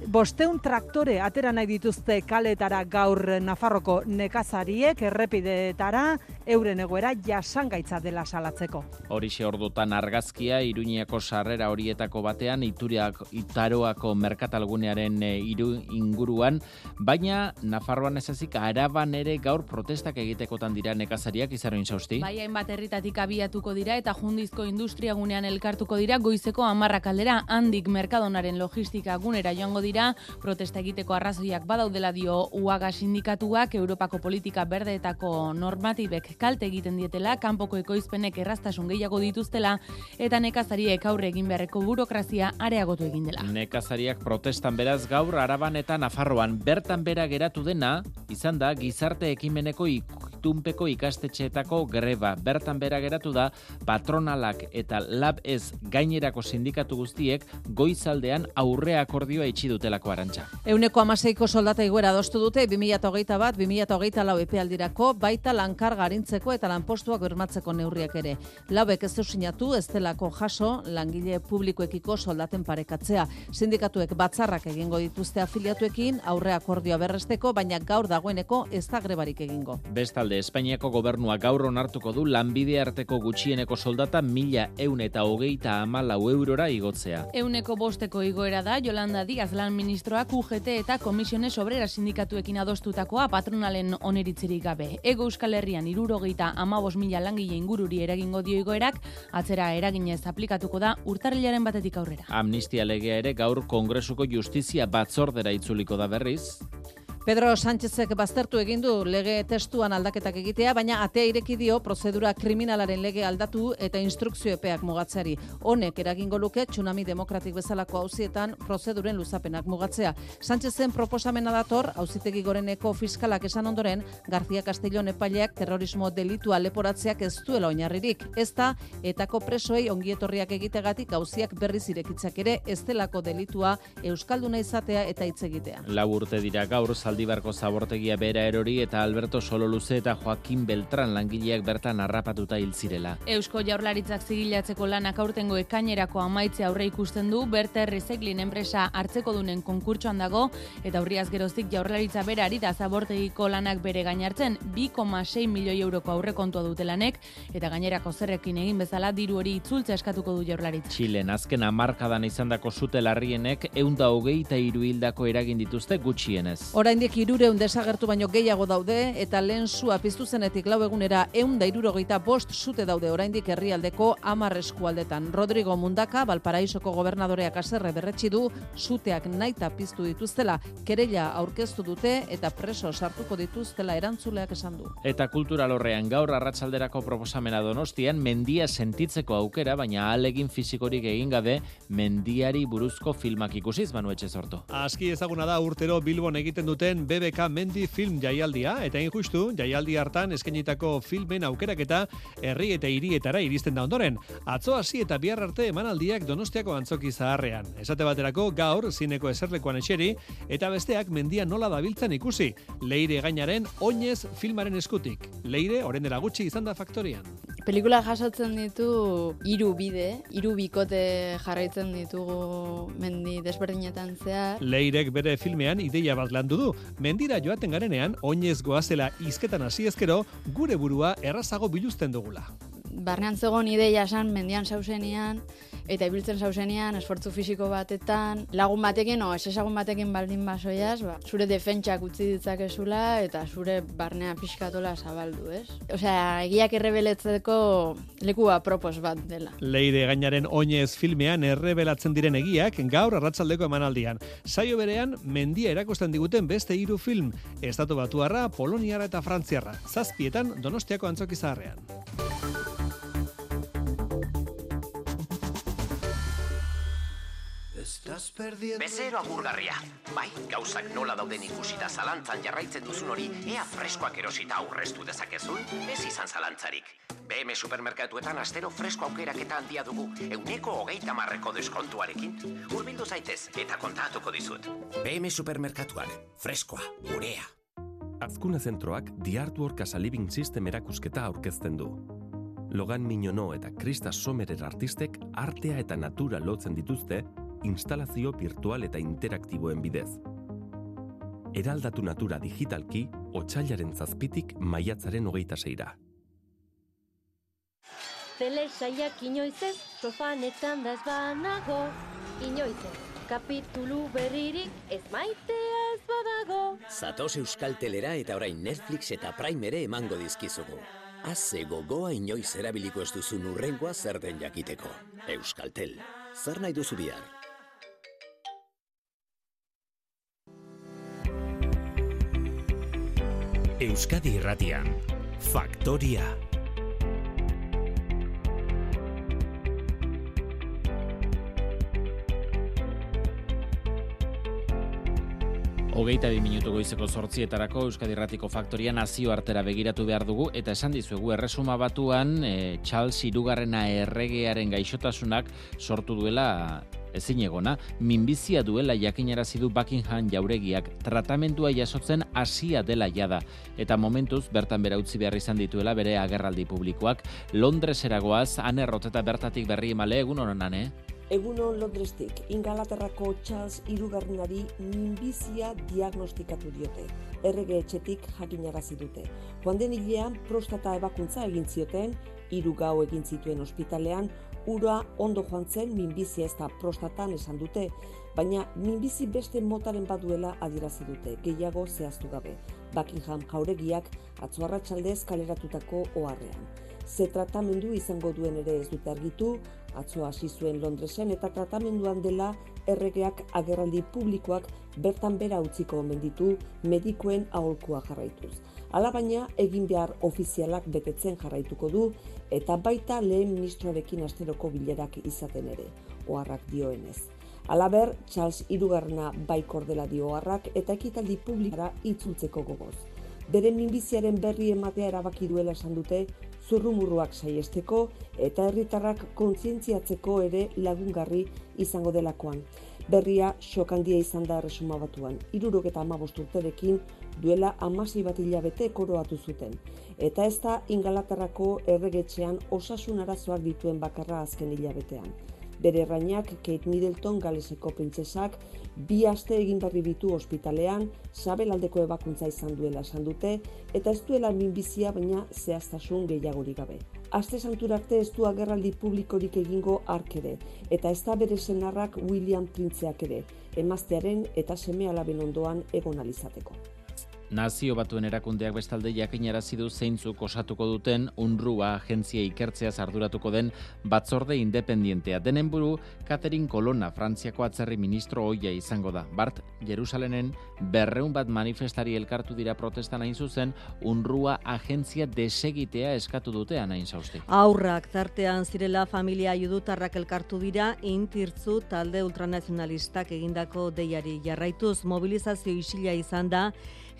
Bosteun traktore atera nahi dituzte kaletara gaur Nafarroko nekazariek errepideetara euren egoera jasangaitza dela salatzeko. Horixe ordutan argazkia Iruñeako sarrera horietako batean Ituriak Itaroako merkatalgunearen e, iru inguruan, baina Nafarroan ezazik araban ere gaur protestak egitekotan dira nekazariak izarroin sausti. Bai, hainbat herritatik abiatuko dira eta jundizko industriagunean elkartuko dira goizeko amarrak aldera handik merkadonaren logistika gunera joango dira, protesta egiteko arrazoiak badaudela dio UAGA sindikatuak Europako politika berdeetako normatibek kalte egiten dietela, kanpoko ekoizpenek erraztasun gehiago dituztela eta nekazariek aurre egin beharreko burokrazia areagotu egin dela. Nekazariak protestan beraz gaur araban eta Nafarroan bertan bera geratu dena, izan da gizarte ekimeneko itunpeko ikastetxeetako greba. Bertan bera geratu da patronalak eta lab ez gainerako sindikatu guztiek goizaldean aurre akordioa itxi dutelako arantza. Euneko amaseiko soldata iguera adostu dute 2008 bat, 2008 lau epealdirako, baita lankar garintzeko eta lanpostuak bermatzeko neurriak ere. Labek ez sinatu ez delako jaso langile publikoekiko soldaten parekatzea. Sindikatuek batzarrak egingo dituzte afiliatuekin aurre akordioa berresteko, baina gaur dagoeneko ez da grebarik egingo. Bestalde, Espainiako gobernua gaur onartuko du lanbide arteko gutxieneko soldata mila eun eta hogeita amalau eurora igotzea. Euneko bosteko igoera da, Jolanda Diaz lan ministroak UGT eta Komisiones Obrera sindikatuekin adostutakoa patronalen oneritzirik gabe. Ego Euskal Herrian irurogeita amabos mila langile ingururi eragingo dio igoerak, atzera eraginez aplikatuko da urtarrilaren batetik aurrera. Amnistia legea ere gaur Kongresuko Justizia batzordera itzuliko da berriz. Pedro Sánchezek baztertu egin du lege testuan aldaketak egitea, baina atea ireki dio prozedura kriminalaren lege aldatu eta instrukzio epeak mugatzeari. Honek eragingo luke tsunami demokratik bezalako hauzietan prozeduren luzapenak mugatzea. Sánchezen proposamena dator, hauzitegi goreneko fiskalak esan ondoren, García Castellón epaileak terrorismo delitua leporatzeak ez duela oinarririk. Ez da, etako presoei ongietorriak egitegatik hauziak berriz irekitzak ere, ez delako delitua euskalduna izatea eta hitz egitea. Lau urte dira gaur, Zaldibarko zabortegia bera erori eta Alberto Sololuze eta Joaquin Beltran langileak bertan harrapatuta hil zirela. Eusko Jaurlaritzak zigilatzeko lanak aurtengo ekainerako amaitze aurre ikusten du Berter Recycling enpresa hartzeko dunen konkurtsoan dago eta aurriaz geroztik Jaurlaritza berari da zabortegiko lanak bere gainartzen 2,6 milioi euroko aurrekontua dute lanek eta gainerako zerrekin egin bezala diru hori itzultza eskatuko du Jaurlaritza. Txilen azken hamarkadan izandako zute larrienek eunda hogeita hiru hildako eragin dituzte gutxienez. Oraindik irureun desagertu baino gehiago daude eta lehen sua piztu zenetik lau egunera eun da irurogeita bost zute daude oraindik herrialdeko amar eskualdetan. Rodrigo Mundaka, Balparaisoko gobernadoreak aserre berretsi du, zuteak naita piztu dituztela, kereila aurkeztu dute eta preso sartuko dituztela erantzuleak esan du. Eta kulturalorrean gaur arratsalderako proposamena donostian mendia sentitzeko aukera, baina alegin fizikorik egin gabe mendiari buruzko filmak ikusiz, Manu sortu. Aski ezaguna da urtero Bilbon egiten duten BBK Mendi Film Jaialdia, eta injustu, jaialdi hartan eskenitako filmen aukeraketa herri eta hirietara iristen da ondoren. Atzo hasi eta bihar arte emanaldiak donostiako antzoki zaharrean. Esate baterako gaur zineko eserlekuan etxeri, eta besteak mendia nola dabiltzen ikusi. Leire gainaren oinez filmaren eskutik. Leire, oren dela gutxi izan da faktorian. Pelikula jasotzen ditu hiru bide, hiru bikote jarraitzen ditugu mendi desberdinetan zehar. Leirek bere filmean ideia bat landu du. Mendira joaten garenean, oinez goazela izketan hasi ezkero, gure burua errazago biluzten dugula. Barnean zegoen ideia esan mendian zauzenean, eta ibiltzen zauzenean, esfortzu fisiko batetan, lagun batekin, o, esagun batekin baldin basoiaz, ba, zure defentsak utzi ditzakezula, eta zure barnea pixkatola zabaldu, ez? Osea, egiak errebeletzeko lekua propos bat dela. Leire gainaren oinez filmean errebelatzen diren egiak gaur arratsaldeko emanaldian. Saio berean, mendia erakusten diguten beste hiru film, Estatu Batuarra, Poloniara eta Frantziarra. Zazpietan Donostiako antzoki Bezero agurgarria. Bai, gauzak nola dauden ikusita zalantzan jarraitzen duzun hori, ea freskoak erosita aurreztu dezakezun, ez izan zalantzarik. BM supermerkatuetan astero fresko aukerak eta handia dugu, euneko hogeita marreko deskontuarekin. Urbildu zaitez eta kontatuko dizut. BM supermerkatuak, freskoa, gurea. Azkuna zentroak diartuor Casa Living System erakusketa aurkezten du. Logan Mignono eta Krista Sommerer artistek artea eta natura lotzen dituzte instalazio virtual eta interaktiboen bidez. Eraldatu natura digitalki, otxailaren zazpitik maiatzaren hogeita zeira. Zele saiak inoizez, sofanetan da ez banago, inoizez. Kapitulu berririk ez maitea ez badago. Zatoz Euskal Telera eta orain Netflix eta Prime ere emango dizkizugu. Haze gogoa inoiz erabiliko ez duzun urrengoa zer den jakiteko. Euskaltel, zer nahi duzu bihar? Euskadi Irratian, Faktoria. Hogeita bi minutu goizeko sortzietarako Euskadi Irratiko Faktoria nazio artera begiratu behar dugu eta esan dizuegu erresuma batuan e, Charles Irugarrena erregearen gaixotasunak sortu duela ezin egona, minbizia duela jakinarazi du Buckingham jauregiak tratamendua jasotzen hasia dela jada eta momentuz bertan bera utzi behar izan dituela bere agerraldi publikoak Londreseragoaz ane roteta bertatik berri emale egun honan, eh? Egunon Londrestik, Ingalaterrako Charles irugarrenari minbizia diagnostikatu diote. Errege etxetik jakinarazi dute. Joan den hilean prostata ebakuntza egin zioten, hiru gau egin zituen ospitalean, ura ondo joan zen minbizia ez da prostatan esan dute, baina minbizi beste motaren baduela adierazi dute, gehiago zehaztu gabe. Buckingham jauregiak atzuarratxaldez kaleratutako oharrean. Ze tratamendu izango duen ere ez dute argitu, atzo hasi zuen Londresen eta tratamenduan dela erregeak agerraldi publikoak bertan bera utziko omen ditu medikuen aholkua jarraituz. Alabaina egin behar ofizialak betetzen jarraituko du eta baita lehen ministroarekin asteroko bilerak izaten ere, oharrak dioenez. Alaber, Charles irugarna baikor dela dioarrak eta ekitaldi publikara itzultzeko gogoz. Bere minbiziaren berri ematea erabaki duela esan dute, zurrumurruak saiesteko eta herritarrak kontzientziatzeko ere lagungarri izango delakoan. Berria xokandia izan da resuma batuan. Irurok eta amabost urterekin duela amasi bat hilabete koroatu zuten. Eta ez da ingalaterrako erregetxean osasun arazoak dituen bakarra azken hilabetean. Bere errainak Kate Middleton galeseko printzesak bi aste egin berri ditu ospitalean, sabelaldeko ebakuntza izan duela esan dute, eta ez duela minbizia baina zehaztasun gehiagorik gabe. Aste santurarte ez du agerraldi publikorik egingo ark ere, eta ez da bere senarrak William Printzeak ere, emaztearen eta seme alaben ondoan egon alizateko. Nazio batuen erakundeak bestalde jakinarazi du zeintzuk osatuko duten UNRUA agentzia ikertzea arduratuko den batzorde independientea. Denen buru, Catherine Colonna, Frantziako atzerri ministro oia izango da. Bart, Jerusalenen berreun bat manifestari elkartu dira protestan hain zuzen, UNRUA agentzia desegitea eskatu dutean hain zauzti. Aurrak tartean zirela familia judutarrak elkartu dira, intirtzu talde ultranazionalistak egindako deiari jarraituz mobilizazio isila izan da,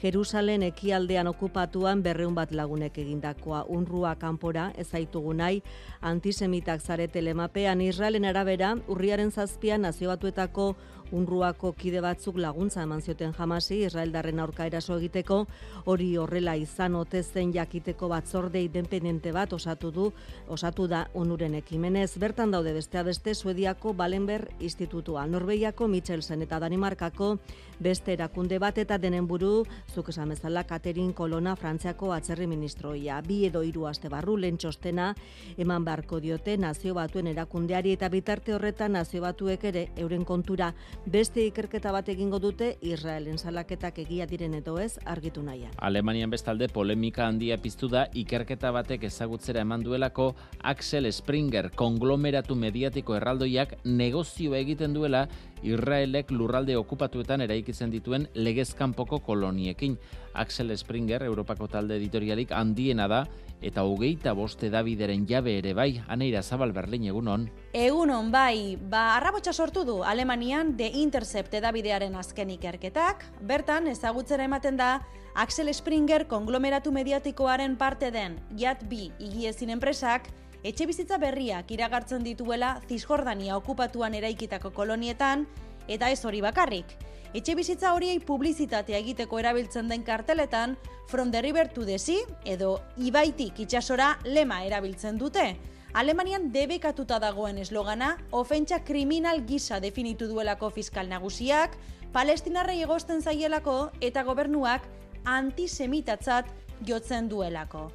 Jerusalen ekialdean okupatuan berreun bat lagunek egindakoa. Unrua kanpora ezaitugu nahi. Antisemitak zarete lemapean. Israelen arabera urriaren zazpian nazio batuetako unruako kide batzuk laguntza eman zioten jamasi Israeldarren aurka eraso egiteko. Hori horrela izan ote zen jakiteko batzorde independente bat osatu du osatu da onuren ekimenez. Bertan daude bestea beste Suediako Balenber Institutua Norbeiako Michelsen eta Danimarkako beste erakunde bat eta denen buru zuk esan bezala Katerin Kolona Frantziako atzerri ministroia bi edo hiru aste barru lehen txostena eman beharko diote nazio batuen erakundeari eta bitarte horretan nazio batuek ere euren kontura beste ikerketa bat egingo dute Israelen salaketak egia diren edo ez argitu nahian. Alemanian bestalde polemika handia piztu da ikerketa batek ezagutzera eman duelako Axel Springer konglomeratu mediatiko erraldoiak negozio egiten duela Israelek lurralde okupatuetan eraikitzen dituen legezkanpoko koloniekin. Axel Springer, Europako talde editorialik handiena da, eta hogeita boste Davideren jabe ere bai, aneira zabal berlin egunon. Egunon bai, ba arrabotsa sortu du Alemanian The Intercept Davidearen azken ikerketak, bertan ezagutzera ematen da Axel Springer konglomeratu mediatikoaren parte den Jat B igiezin enpresak, etxe bizitza berriak iragartzen dituela Cisjordania okupatuan eraikitako kolonietan, eta ez hori bakarrik. Etxe bizitza horiei publizitatea egiteko erabiltzen den karteletan, From the River to the Sea, edo Ibaitik itxasora lema erabiltzen dute. Alemanian debekatuta dagoen eslogana, ofentsa kriminal gisa definitu duelako fiskal nagusiak, palestinarrei egosten zaielako eta gobernuak antisemitatzat jotzen duelako.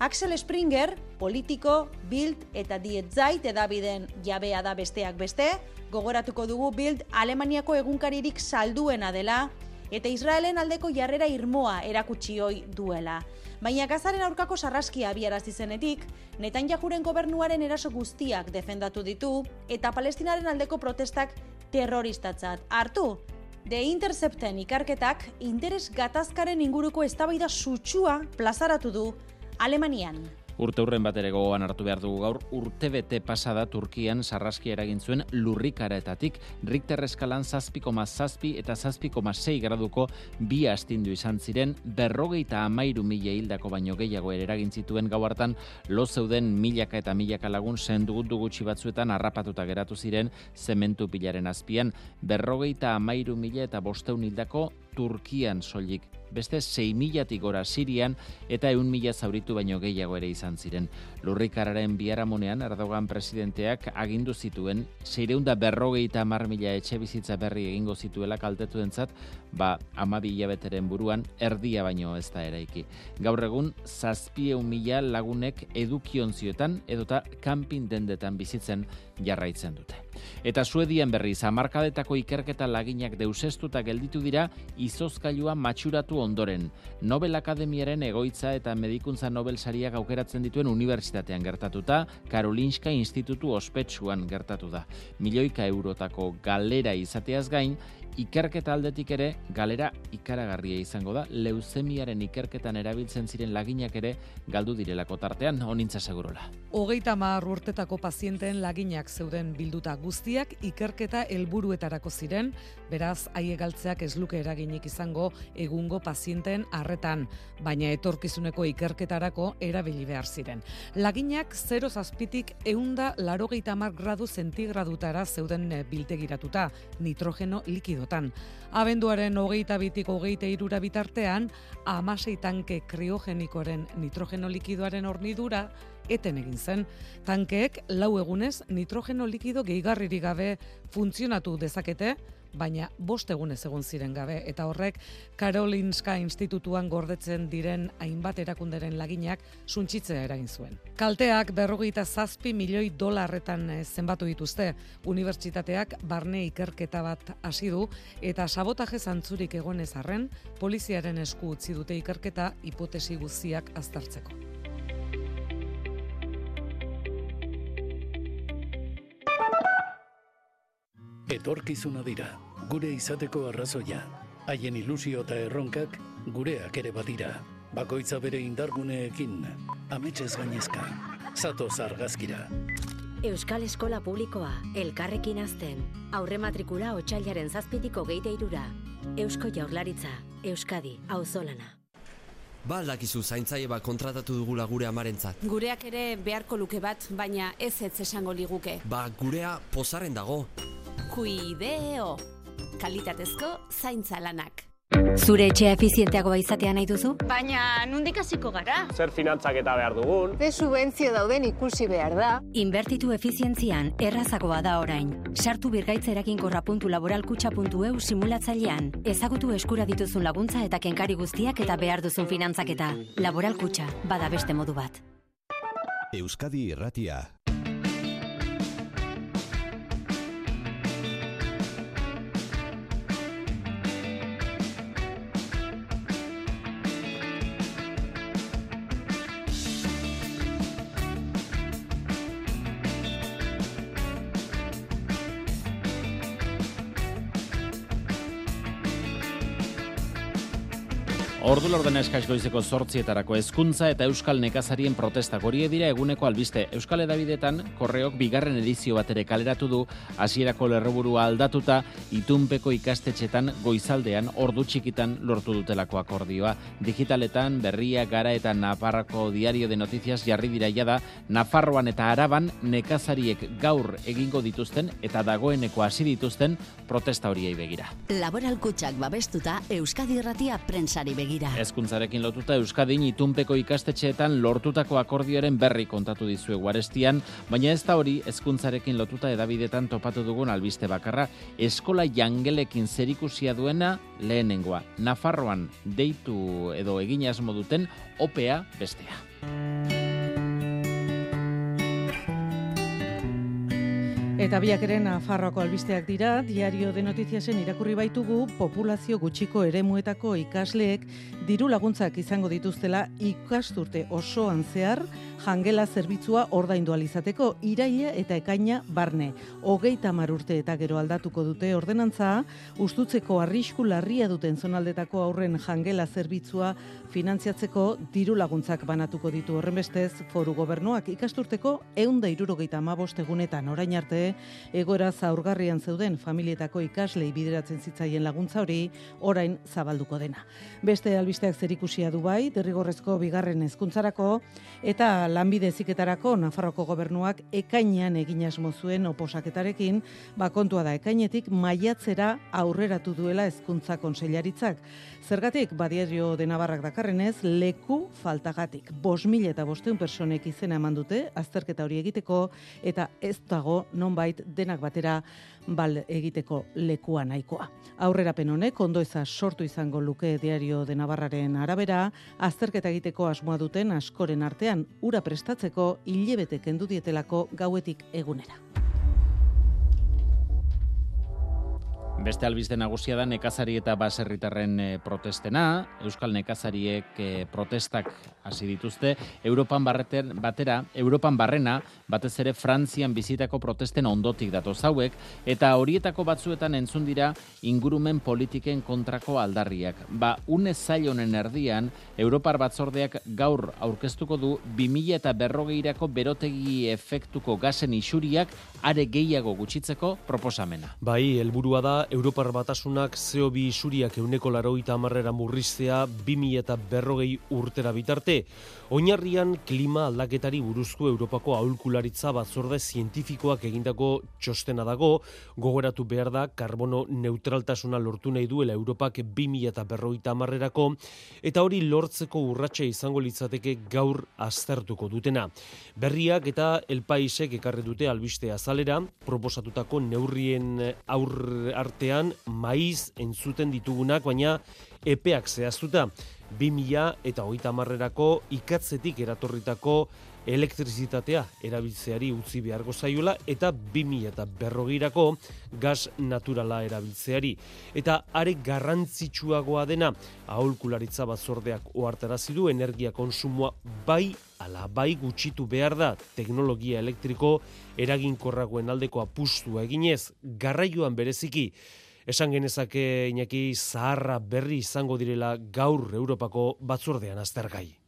Axel Springer, politiko, Bild eta Diet Zait edabiden jabea da besteak beste, gogoratuko dugu Bild Alemaniako egunkaririk salduena dela, eta Israelen aldeko jarrera irmoa erakutsi hoi duela. Baina gazaren aurkako sarraskia abiarazi zenetik, netan jajuren gobernuaren eraso guztiak defendatu ditu, eta palestinaren aldeko protestak terroristatzat hartu. The Intercepten ikarketak interes gatazkaren inguruko eztabaida sutsua plazaratu du Alemanian. Urte urren bat ere gogoan hartu behar dugu gaur, urte bete pasada Turkian sarraski eragin zuen lurrikaraetatik, Richter eskalan zazpiko zazpi eta zazpiko sei graduko bi astindu izan ziren, berrogeita amairu mila hildako baino gehiago ere eragin zituen gau hartan, lo zeuden milaka eta milaka lagun sendugut gutxi batzuetan harrapatuta geratu ziren zementu pilaren azpian, berrogeita amairu mila eta bosteun hildako Turkian soilik beste 6 milatik gora Sirian eta eun mila zauritu baino gehiago ere izan ziren. Lurrikararen biharamunean Erdogan presidenteak agindu zituen seireunda berrogeita mar mila etxe bizitza berri egingo zituela kaltetu dentzat, ba amabi hilabeteren buruan erdia baino ez da eraiki. Gaur egun zazpieun mila lagunek edukion zioetan edota kanpin dendetan bizitzen jarraitzen dute. Eta Suedian berriz hamarkadetako ikerketa laginak deusestuta gelditu dira izozkailua matxuratu ondoren. Nobel Akademiaren egoitza eta medikuntza Nobel sariak aukeratzen dituen unibertsitatean gertatuta, Karolinska Institutu ospetsuan gertatu da. Milioika eurotako galera izateaz gain, ikerketa aldetik ere galera ikaragarria izango da leuzemiaren ikerketan erabiltzen ziren laginak ere galdu direlako tartean onintza segurola. Hogeita mar urtetako pazienten laginak zeuden bilduta guztiak ikerketa helburuetarako ziren, beraz haie galtzeak ez luke eraginik izango egungo pazienten harretan, baina etorkizuneko ikerketarako erabili behar ziren. Laginak 0 zazpitik eunda larogeita mar gradu zentigradutara zeuden biltegiratuta, nitrogeno likido periodotan. Abenduaren hogeita bitik hogeita irura bitartean, amasei tanke kriogenikoren nitrogeno likidoaren hornidura eten egin zen. Tankeek lau egunez nitrogeno likido gehigarririk gabe funtzionatu dezakete, baina bost egunez egon ziren gabe eta horrek Karolinska Institutuan gordetzen diren hainbat erakunderen laginak suntsitzea eragin zuen. Kalteak berrogeita zazpi milioi dolarretan eh, zenbatu dituzte. Unibertsitateak barne ikerketa bat hasi du eta sabotaje zantzurik egonez arren, poliziaren esku utzi dute ikerketa hipotesi guztiak aztertzeko. Etorkizuna dira, gure izateko arrazoia. Haien ilusio eta erronkak gureak ere badira. Bakoitza bere indarguneekin, ametxez gainezka. Zato zargazkira. Euskal Eskola Publikoa, elkarrekin azten. Aurre matrikula otxailaren zazpitiko geite irura. Eusko Jaurlaritza, Euskadi, auzolana. Ba, lakizu, zaintzaile bat kontratatu dugula gure amarentzat. Gureak ere beharko luke bat, baina ez ez esango liguke. Ba, gurea pozaren dago. Kuideo. Kalitatezko zaintza lanak. Zure etxea efizienteagoa izatea nahi duzu? Baina nundik hasiko gara? Zer finantzak eta behar dugun? Ze subentzio dauden ikusi behar da? Inbertitu efizientzian errazagoa da orain. Sartu birgaitzerakin.laboralkutxa.eu simulatzailean. Ezagutu eskura dituzun laguntza eta kenkari guztiak eta behar duzun finantzaketa. Laboralkutxa, bada beste modu bat. Euskadi Irratia. Ordu lorden eskaiz goizeko sortzietarako hezkuntza eta euskal nekazarien protestak hori dira eguneko albiste. Euskal edabidetan korreok bigarren edizio bat ere kaleratu du hasierako lerroburua aldatuta itunpeko ikastetxetan goizaldean ordu txikitan lortu dutelako akordioa. Digitaletan berria gara eta Nafarroko diario de notizias jarri dira da Nafarroan eta Araban nekazariek gaur egingo dituzten eta dagoeneko hasi dituzten protesta horiei begira. Laboral babestuta Euskadi Erratia prensari begira dira. Ezkuntzarekin lotuta Euskadin itunpeko ikastetxeetan lortutako akordioaren berri kontatu dizue guarestian, baina ez da hori ezkuntzarekin lotuta edabidetan topatu dugun albiste bakarra, eskola jangelekin zerikusia duena lehenengoa. Nafarroan deitu edo egin asmo duten opea bestea. Eta biak ere Nafarroako albisteak dira, diario de notiziasen irakurri baitugu, populazio gutxiko eremuetako ikasleek diru laguntzak izango dituztela ikasturte osoan zehar, jangela zerbitzua ordaindu alizateko iraia eta ekaina barne. Hogeita mar urte eta gero aldatuko dute ordenantza, ustutzeko arrisku larria duten zonaldetako aurren jangela zerbitzua finantziatzeko diru laguntzak banatuko ditu horrenbestez foru gobernuak ikasturteko eunda irurogeita amabost egunetan orain arte egoera zaurgarrian zeuden familietako ikaslei bideratzen zitzaien laguntza hori orain zabalduko dena. Beste albisteak zerikusia du bai, derrigorrezko bigarren hezkuntzarako eta lanbide ziketarako Nafarroko gobernuak ekainean egin asmo zuen oposaketarekin, ba kontua da ekainetik maiatzera aurreratu duela hezkuntza kontseilaritzak. Zergatik, badiario de Navarrak dakarrenez, leku faltagatik. Bos mil eta bosteun personek izena eman dute, azterketa hori egiteko, eta ez dago nonbait denak batera bal egiteko lekua nahikoa. Aurrerapen honek ondo eza sortu izango luke diario de Navarraren arabera, azterketa egiteko asmoa duten askoren artean ura prestatzeko hilebete kendu dietelako gauetik egunera. Beste albiste nagusia da nekazari eta baserritarren eh, protestena, Euskal nekazariek eh, protestak hasi dituzte, Europan barreten, batera, Europan barrena, batez ere Frantzian bizitako protesten ondotik datoz hauek, eta horietako batzuetan entzun dira ingurumen politiken kontrako aldarriak. Ba, une zail honen erdian, Europar batzordeak gaur aurkeztuko du 2000 eta berrogeirako berotegi efektuko gazen isuriak are gehiago gutxitzeko proposamena. Bai, helburua da Europar batasunak CO2 isuriak euneko laroita amarrera murriztea 2000 eta berrogei urtera bitarte. Oinarrian klima aldaketari buruzko Europako aholkularitza batzorde zientifikoak egindako txostena dago, gogoratu behar da karbono neutraltasuna lortu nahi duela Europak 2000 eta berroita amarrerako, eta hori lortzeko urratsa izango litzateke gaur aztertuko dutena. Berriak eta elpaisek ekarri dute albiste azalera, proposatutako neurrien aur artean maiz entzuten ditugunak, baina epeak zehaztuta. 2000 eta hogeita marrerako ikatzetik eratorritako elektrizitatea erabiltzeari utzi beharko zaiola eta 2000 eta berrogirako gas naturala erabiltzeari. Eta are garrantzitsuagoa dena, aholkularitza batzordeak ohartarazi du energia konsumoa bai ala bai gutxitu behar da teknologia elektriko eraginkorragoen aldeko apustua eginez garraioan bereziki esan genezake inaki zaharra berri izango direla gaur Europako batzordean aztergai.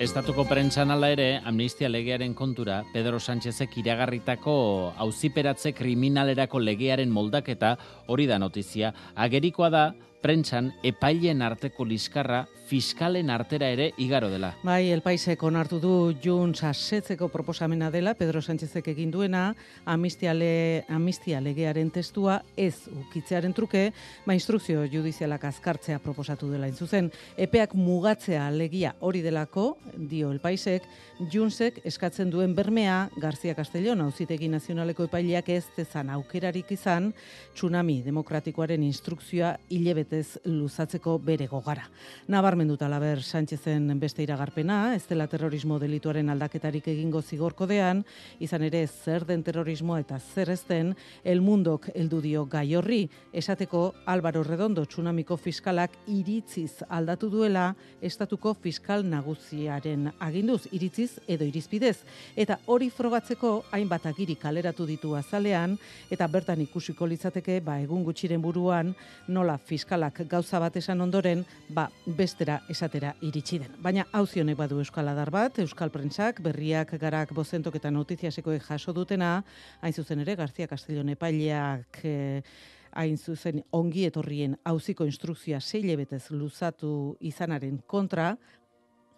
Estatuko prentsan ala ere, amnistia legearen kontura, Pedro Sánchezek iragarritako auziperatze kriminalerako legearen moldaketa hori da notizia. Agerikoa da, prentsan epailen arteko liskarra fiskalen artera ere igaro dela. Bai, el paisek onartu du Junts asetzeko proposamena dela, Pedro Sánchezek egin duena, amnistia, le, amnistia legearen testua ez ukitzearen truke, ba instrukzio judizialak azkartzea proposatu dela intzuzen. Epeak mugatzea legia hori delako, dio el paisek, Juntsek eskatzen duen bermea, Garzia Castellón, auzitegi nazionaleko epaileak ez dezan aukerarik izan, tsunami demokratikoaren instrukzioa hilebetez luzatzeko bere gogara. Nabar nabarmenduta laber Sánchezen beste iragarpena, ez dela terrorismo delituaren aldaketarik egingo zigorkodean, izan ere zer den terrorismoa eta zer ez den, el mundok heldu dio gai horri, esateko Álvaro Redondo tsunamiko fiskalak iritziz aldatu duela estatuko fiskal nagusiaren aginduz, iritziz edo irizpidez, eta hori frogatzeko hainbat agiri kaleratu ditu azalean, eta bertan ikusiko litzateke, ba, egun gutxiren buruan, nola fiskalak gauza bat esan ondoren, ba, bestera esatera iritsi den. Baina hauzionek badu Euskal Adar bat, Euskal Prentsak, berriak garak bozentok eta notiziaseko jaso dutena, hain zuzen ere, Garzia Castellon epaileak eh, hain zuzen ongi etorrien hauziko instrukzioa zeile betez luzatu izanaren kontra,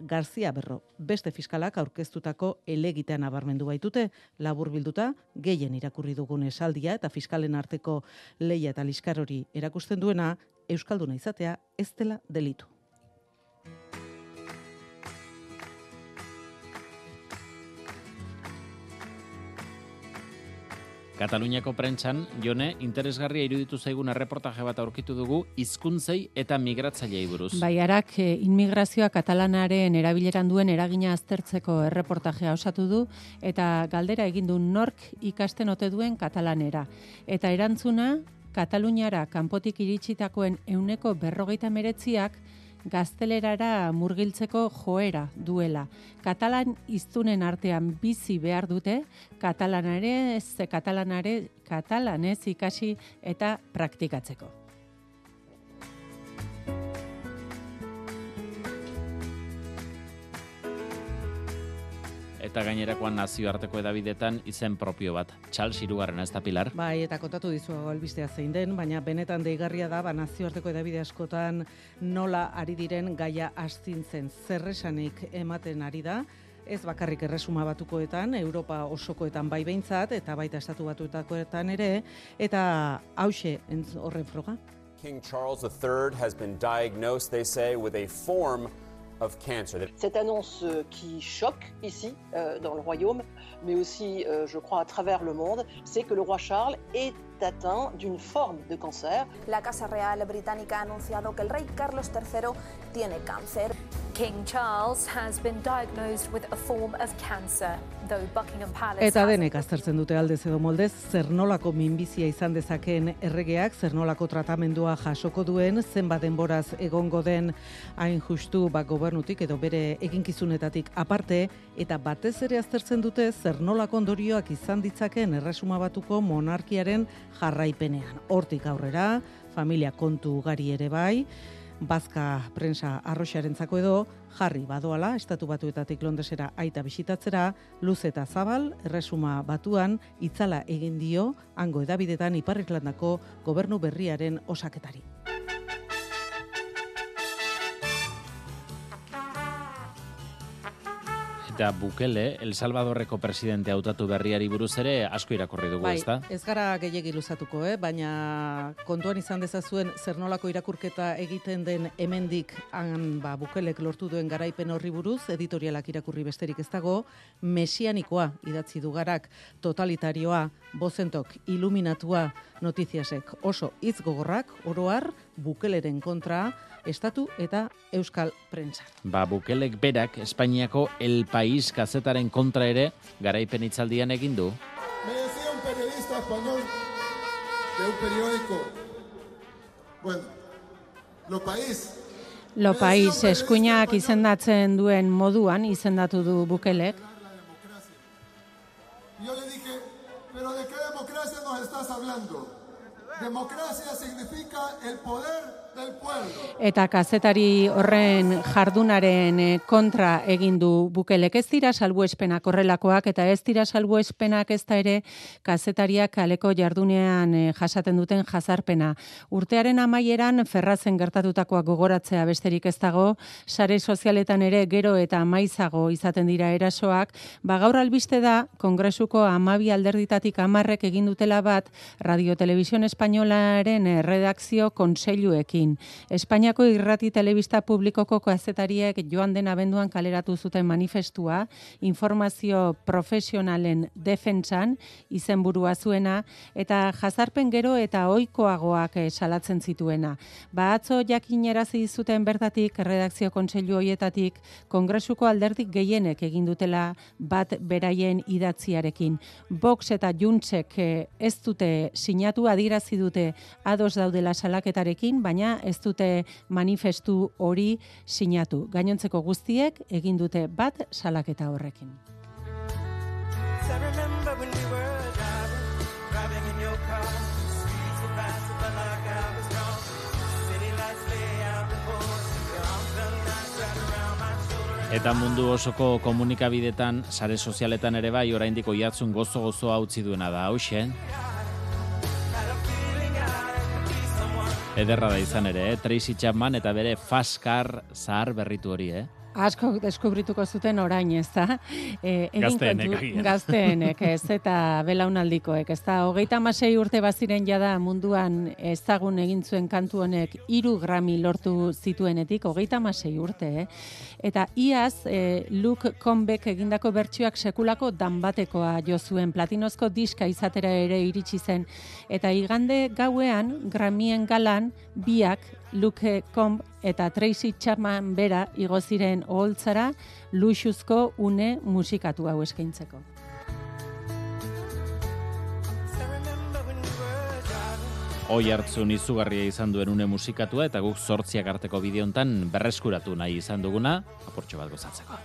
Garzia Berro, beste fiskalak aurkeztutako elegitean abarmendu baitute, labur bilduta, gehien irakurri dugun esaldia eta fiskalen arteko leia eta liskar hori erakusten duena, Euskalduna izatea ez dela delitu. Kataluniako prentsan, jone, interesgarria iruditu zaigun erreportaje bat aurkitu dugu, hizkuntzei eta migratzailei buruz. Baiarak, eh, inmigrazioa katalanaren erabileran duen eragina aztertzeko erreportajea osatu du, eta galdera egin du nork ikasten ote duen katalanera. Eta erantzuna, Kataluniara kanpotik iritsitakoen euneko berrogeita meretziak, gaztelerara murgiltzeko joera duela. Katalan iztunen artean bizi behar dute, katalanare, katalanare, katalanez ikasi eta praktikatzeko. Eta gainerakoan nazioarteko edabidetan izen propio bat. Charles Irugarren ez da pilar. Bai, eta kontatu dizu albistea zein den, baina benetan deigarria da, ba, nazioarteko edabide askotan nola ari diren gaia astintzen zerresanik ematen ari da, ez bakarrik erresuma batukoetan, Europa osokoetan bai behintzat, eta baita estatu batuetakoetan ere, eta hause horren froga. King Charles III has been diagnosed, they say, with a form Cette annonce euh, qui choque ici, euh, dans le royaume, mais aussi, euh, je crois, à travers le monde, c'est que le roi Charles est atteint d'une forme de cancer. La Casa Real británica ha anunciado que el rey Carlos III tiene cáncer. King Charles has been diagnosed with a form of cancer, though Buckingham Palace Eta denek aztertzen dute aldez edo moldez, zer nolako minbizia izan dezakeen erregeak, zer nolako tratamendua jasoko duen, zenbat denboraz egongo den hain justu ba, gobernutik edo bere eginkizunetatik aparte, eta batez ere aztertzen dute zer nolako ondorioak izan ditzakeen erresuma batuko monarkiaren jarraipenean. Hortik aurrera, familia kontu ugari ere bai, bazka prensa arroxarentzako edo jarri badoala estatu batuetatik Londresera aita bisitatzera luz eta zabal erresuma batuan itzala egin dio hango edabidetan Iparriklandako gobernu berriaren osaketari. Eta Bukele, El Salvadorreko presidente hautatu berriari buruz ere asko irakurri dugu, Bai, ezta? ez gara gehiegi luzatuko, eh? baina kontuan izan dezazuen zer nolako irakurketa egiten den hemendik han ba, bukelek lortu duen garaipen horri buruz, editorialak irakurri besterik ez dago, mesianikoa idatzi du garak, totalitarioa, bozentok, iluminatua notiziasek oso hitz gogorrak, oroar, bukeleren kontra, estatu eta euskal prentsa. Ba, Bukelek berak Espainiako El País kazetaren kontra ere garaipen hitzaldian egin du. Me decía un periodista español de un periódico, bueno, Lo País, Lo País eskuinak izendatzen duen moduan izendatu du Bukelek. yo le dije, pero ¿de qué democracia nos estás hablando? Democracia significa el poder. Eta kazetari horren jardunaren eh, kontra egin du bukelek ez dira salbuespenak horrelakoak eta ez dira salbuespenak ez da ere kazetariak kaleko jardunean eh, jasaten duten jazarpena. Urtearen amaieran ferrazen gertatutakoa gogoratzea besterik ez dago, sare sozialetan ere gero eta maizago izaten dira erasoak, ba gaur albiste da Kongresuko amabi alderditatik amarrek egin dutela bat Radio Televisión Espainolaren eh, redakzio konseiluekin. Espainiako irrati telebista publikoko kazetariek joan den abenduan kaleratu zuten manifestua, informazio profesionalen defentsan izenburua zuena, eta jazarpen gero eta ohikoagoak eh, salatzen zituena. Ba atzo jakinerazi zuten bertatik redakzio kontseilu hoietatik kongresuko alderdik gehienek egin dutela bat beraien idatziarekin. Vox eta Juntzek eh, ez dute sinatu adierazi dute ados daudela salaketarekin, baina ez dute manifestu hori sinatu. Gainontzeko guztiek egin dute bat salaketa horrekin. Eta mundu osoko komunikabidetan, sare sozialetan ere bai, oraindik oiatzun gozo-gozoa utzi duena da, hausen. Ederra da izan ere, eh? Tracy Chapman eta bere Faskar zahar berritu hori, eh? Asko deskubrituko zuten orain, ez da? E, Gazteenek, kontu-. Gazteenek, ez, eta belaunaldikoek, ez da? Hogeita amasei urte baziren jada munduan ezagun egin zuen kantu honek iru grami lortu zituenetik, hogeita amasei urte, eh? Eta iaz, e, Luke Combek egindako bertsioak sekulako danbatekoa jo zuen platinozko diska izatera ere iritsi zen. Eta igande gauean, gramien galan, biak Luke Comb eta Tracy Chapman bera igo ziren oholtzara luxuzko une musikatu hau eskaintzeko. Oi hartzun izugarria izan duen une musikatua eta guk sortziak arteko bideontan berreskuratu nahi izan duguna, aportxo bat gozatzeko.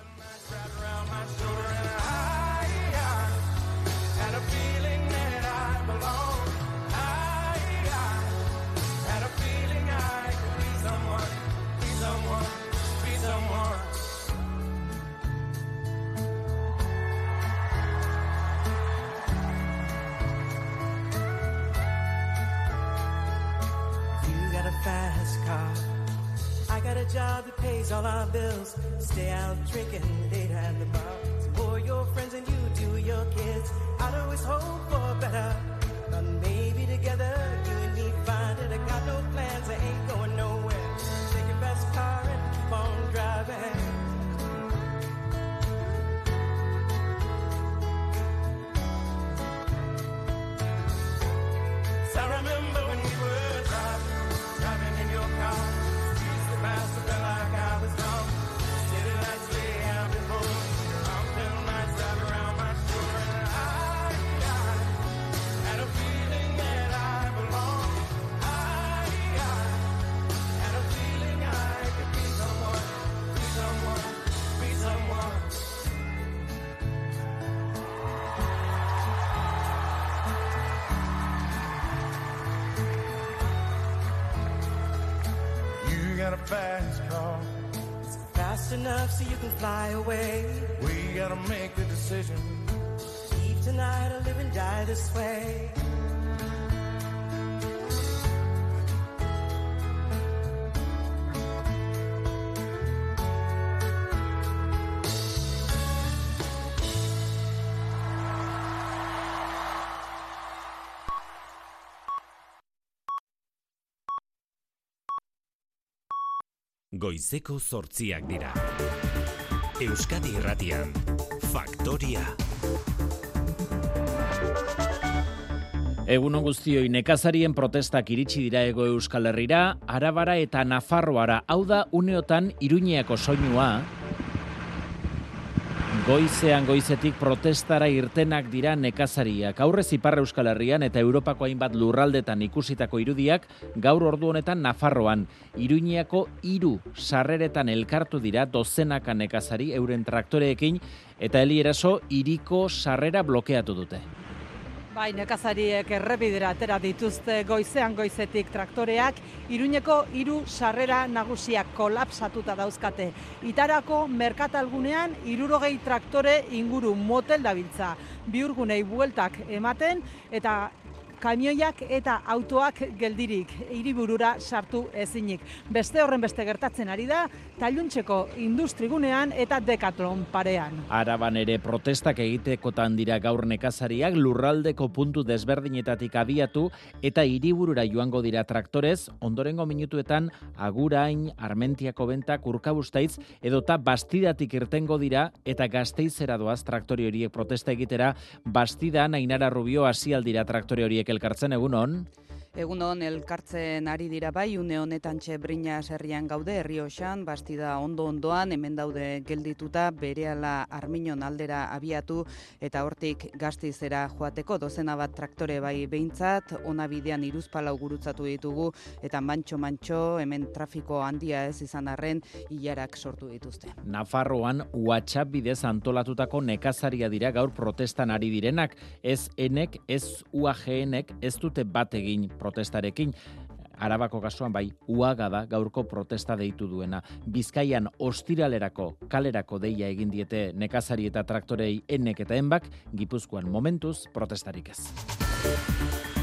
Job that pays all our bills. Stay out drinking late at the bar. For your friends and you do your kids. I'd always hope for better. Decision. Leave tonight or live and die this way. Goizeko zortziak dira. Euskadi irratian, Faktoria. Egunon guztioi nekazarien protestak iritsi dira ego Euskal Herrira, Arabara eta Nafarroara. Hau da uneotan Iruñeako soinua. Goizean goizetik protestara irtenak dira nekazariak. Aurrez Ipar Euskal Herrian eta Europako hainbat lurraldetan ikusitako irudiak gaur ordu honetan Nafarroan. Iruñeako hiru sarreretan elkartu dira dozenaka nekazari euren traktoreekin eta helieraso iriko sarrera blokeatu dute. Bai, nekazariek errebidera atera dituzte goizean goizetik traktoreak, Iruñeko hiru sarrera nagusiak kolapsatuta dauzkate. Itarako merkatalgunean irurogei traktore inguru motel dabiltza. Biurgunei bueltak ematen eta kamioiak eta autoak geldirik hiriburura sartu ezinik. Beste horren beste gertatzen ari da, tailuntzeko industrigunean eta dekatlon parean. Araban ere protestak egitekotan dira gaur nekazariak lurraldeko puntu desberdinetatik abiatu eta hiriburura joango dira traktorez, ondorengo minutuetan agurain, armentiako bentak, urkabustaiz, edota bastidatik irtengo dira eta gazteizera doaz traktori horiek protesta egitera, bastidan ainara rubio hasialdira traktore horiek elkartzen egunon. Egun hon, elkartzen ari dira bai, une honetan txe brina herrian gaude, herri osan, bastida ondo ondoan, hemen daude geldituta, berehala arminon aldera abiatu, eta hortik gaztizera joateko, dozena bat traktore bai behintzat, ona bidean iruzpalau gurutzatu ditugu, eta mantxo-mantxo, hemen trafiko handia ez izan arren, hilarak sortu dituzte. Nafarroan, WhatsApp bidez antolatutako nekazaria dira gaur protestan ari direnak, ez enek, ez UAGNek, ez dute bat egin protestarekin. Arabako kasuan bai, uaga da gaurko protesta deitu duena. Bizkaian ostiralerako kalerako deia egin diete nekazari eta traktorei enek eta enbak, gipuzkoan momentuz protestarik ez.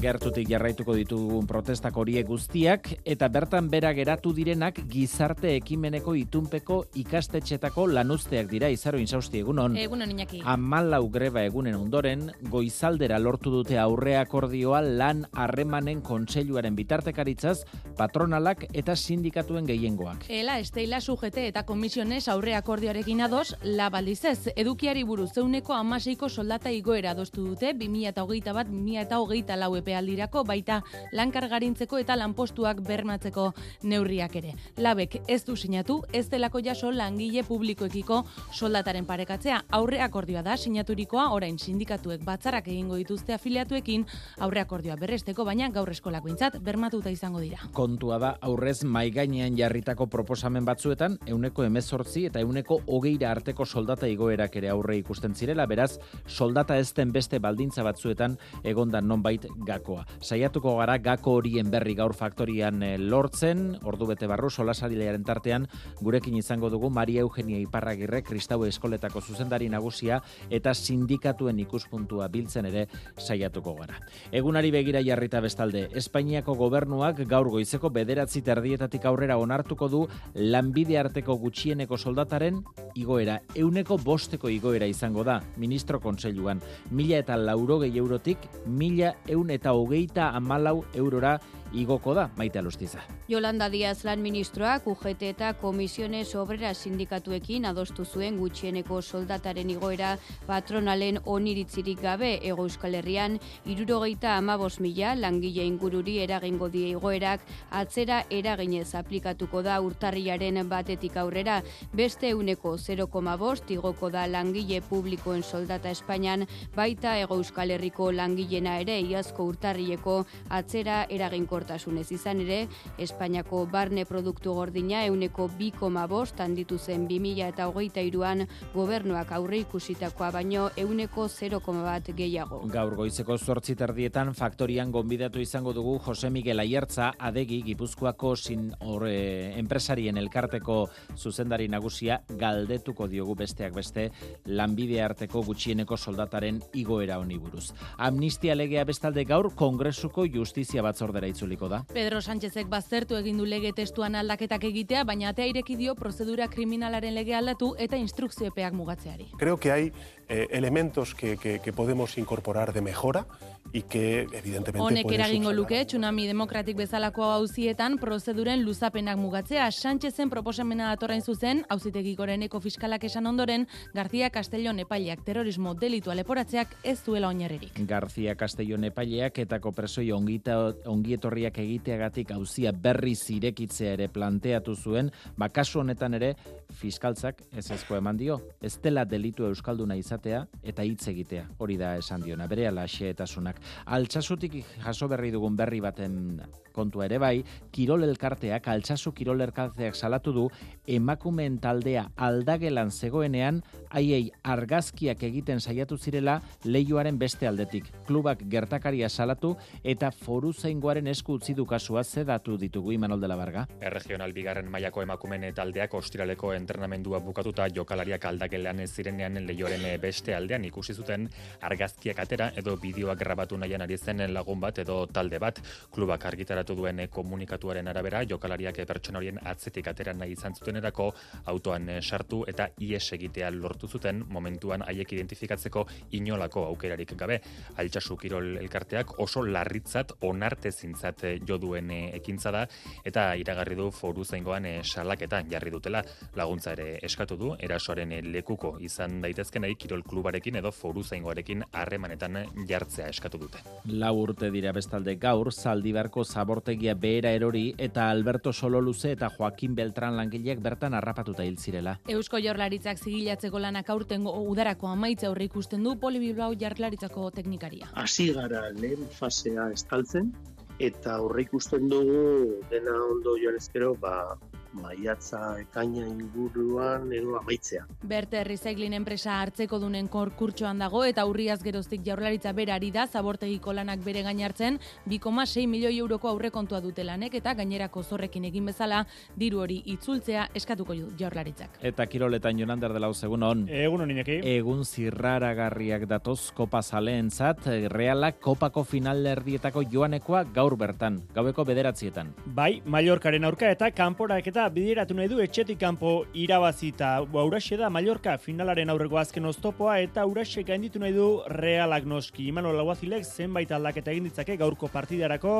Gertutik jarraituko ditugun protestak horiek guztiak eta bertan bera geratu direnak gizarte ekimeneko itunpeko ikastetxetako lanuzteak dira izaro insausti egunon. Egunon inaki. Amalau greba egunen ondoren, goizaldera lortu dute aurre akordioa lan harremanen kontseiluaren bitartekaritzaz patronalak eta sindikatuen gehiengoak. Ela, esteila sujete eta komisiones aurre akordioarekin ados, la baldizez, edukiari buruz zeuneko amaseiko soldata igoera adostu dute, 2008 bat, 2008 lau epealdirako baita lankargarintzeko eta lanpostuak bermatzeko neurriak ere. Labek ez du sinatu, ez delako jaso langile publikoekiko soldataren parekatzea. Aurre akordioa da sinaturikoa, orain sindikatuek batzarak egingo dituzte afiliatuekin, aurre akordioa berresteko, baina gaur eskolak bintzat bermatuta izango dira. Kontua da, aurrez maigainean jarritako proposamen batzuetan, euneko emezortzi eta euneko hogeira arteko soldata igoerak ere aurre ikusten zirela, beraz, soldata ezten beste baldintza batzuetan egondan nonbait gakoa. Saiatuko gara gako horien berri gaur faktorian eh, lortzen, ordu bete barru solasarilearen tartean, gurekin izango dugu Maria Eugenia Iparragirre, Kristau Eskoletako zuzendari nagusia eta sindikatuen ikuspuntua biltzen ere saiatuko gara. Egunari begira jarrita bestalde, Espainiako gobernuak gaur goizeko bederatzi terdietatik aurrera onartuko du lanbide arteko gutxieneko soldataren igoera. Euneko bosteko igoera izango da, ministro kontseiluan. Mila eta laurogei eurotik, mila eun eta hogeita amalau eurora igoko da, maite alustiza. Yolanda Díaz lan ministroak UGT eta Komisiones Obrera sindikatuekin adostu zuen gutxieneko soldataren igoera patronalen oniritzirik gabe ego euskal herrian. Irurogeita amabos mila langile ingururi eragingo die igoerak atzera eraginez aplikatuko da urtarriaren batetik aurrera. Beste euneko 0,5 igoko da langile publikoen soldata Espainian. Baita ego euskal herriko langilena ere iazko urtarrieko atzera eraginko mugikortasunez izan ere, Espainiako barne produktu gordina euneko 2,5 handitu zen 2000 eta hogeita iruan gobernuak aurre ikusitakoa baino euneko 0,1 gehiago. Gaur goizeko zortzi terdietan faktorian gonbidatu izango dugu Jose Miguel Aiertza adegi Gipuzkoako sin horre enpresarien elkarteko zuzendari nagusia galdetuko diogu besteak beste lanbide arteko gutxieneko soldataren igoera honi buruz. Amnistia legea bestalde gaur Kongresuko Justizia Batzordera itzuliko da. Pedro Sánchezek baztertu egin du lege testuan aldaketak egitea, baina atea ireki dio prozedura kriminalaren lege aldatu eta instrukzioepeak mugatzeari. Creo que hay eh, elementos que, que, que podemos incorporar de mejora y que evidentemente Honek eragingo luke tsunami demokratik bezalako auzietan prozeduren luzapenak mugatzea. Sánchezen proposamena datorrain zuzen auzitegi goreneko fiskalak esan ondoren García Castellón epaileak terrorismo delitua leporatzeak ez duela oinarririk. García Castellón epaileak etako presoi ongita, ongietorriak egiteagatik hauzia berriz irekitzea ere planteatu zuen, ba kasu honetan ere fiskaltzak ez ezko eman dio, ez dela delitu euskalduna izatea eta hitz egitea, hori da esan diona, bere ala xehetasunak. Altsasutik jaso berri dugun berri baten kontua ere bai, Kirol elkarteak, altsasu Kirol elkarteak salatu du, emakumeen taldea aldagelan zegoenean, haiei argazkiak egiten saiatu zirela leioaren beste aldetik. Klubak gertakaria salatu eta foru zaingoaren esku utzi du kasua zedatu ditugu Imanol de la Barga. Erregional bigarren mailako emakumeen taldeak ostiraleko entrenamendua bukatuta jokalariak aldagelean ez zirenean leioaren beste aldean ikusi zuten argazkiak atera edo bideoak grabatu nahian ari zen lagun bat edo talde bat. Klubak argitaratu duen komunikatuaren arabera jokalariak pertsona horien atzetik atera nahi izan zutenerako autoan sartu eta ies egitea lortu zuten. Momentuan haiek identifikatzeko inolako aukerarik gabe. Altsasu Kirol elkarteak oso larritzat onartezintzat jo duen eh, ekintza da eta iragarri du foru zaingoan eh, salaketa jarri dutela. Laguntza ere eskatu du erasoaren eh, lekuko izan daitezkenei Kirol klubarekin edo foru zaingoarekin harremanetan jartzea eskatu dute. Lau urte dira bestalde gaur, zaldibarko zabortegia behera erori eta Alberto Sololuze eta Joaquin Beltran langileak bertan harrapatuta hil zirela. Eusko Jaurlaritzak zigilatzeko lanak aurtengo udarako amaitza aurre ikusten du Poli Bilbao Jaurlaritzako teknikaria. hasi gara lehen fasea estaltzen eta horre ikusten dugu dena ondo joan ezkero ba maiatza ekaina inguruan edo amaitzea. Berte Recycling enpresa hartzeko dunen korkurtxoan dago eta urriaz geroztik jaurlaritza berari da zabortegiko lanak bere gain hartzen 2,6 milioi euroko aurrekontua dute lanek eta gainerako zorrekin egin bezala diru hori itzultzea eskatuko du jaurlaritzak. Eta kiroletan Jonander de Lauz egun on. Egun on Iñaki. Egun zirraragarriak datoz kopa zaleentzat, realak kopako final erdietako joanekoa gaur bertan, gaueko bederatzietan. Bai, Mallorcaren aurka eta kanporak eta bideratu nahi du etxetik kanpo irabazita. Auraxe da Mallorca finalaren aurreko azken oztopoa eta Auraxe gainditu nahi du realak noski. Imanol Laguazilek zenbait aldaketa egin ditzake gaurko partidarako.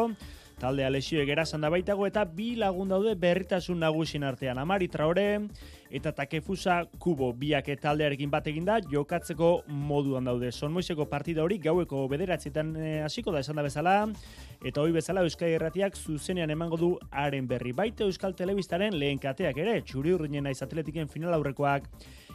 Taldea lesio egerasan da baitago eta bi lagun daude berritasun nagusin artean. Amari Traore eta Takefusa Kubo biak taldearekin bat eginda jokatzeko moduan daude. Son Moiseko partida hori gaueko bederatzietan eh, hasiko da esan da bezala eta hoi bezala Euskal Irratiak zuzenean emango du haren berri. Baita Euskal Telebistaren lehen kateak ere, txuri urrinen naiz atletiken final aurrekoak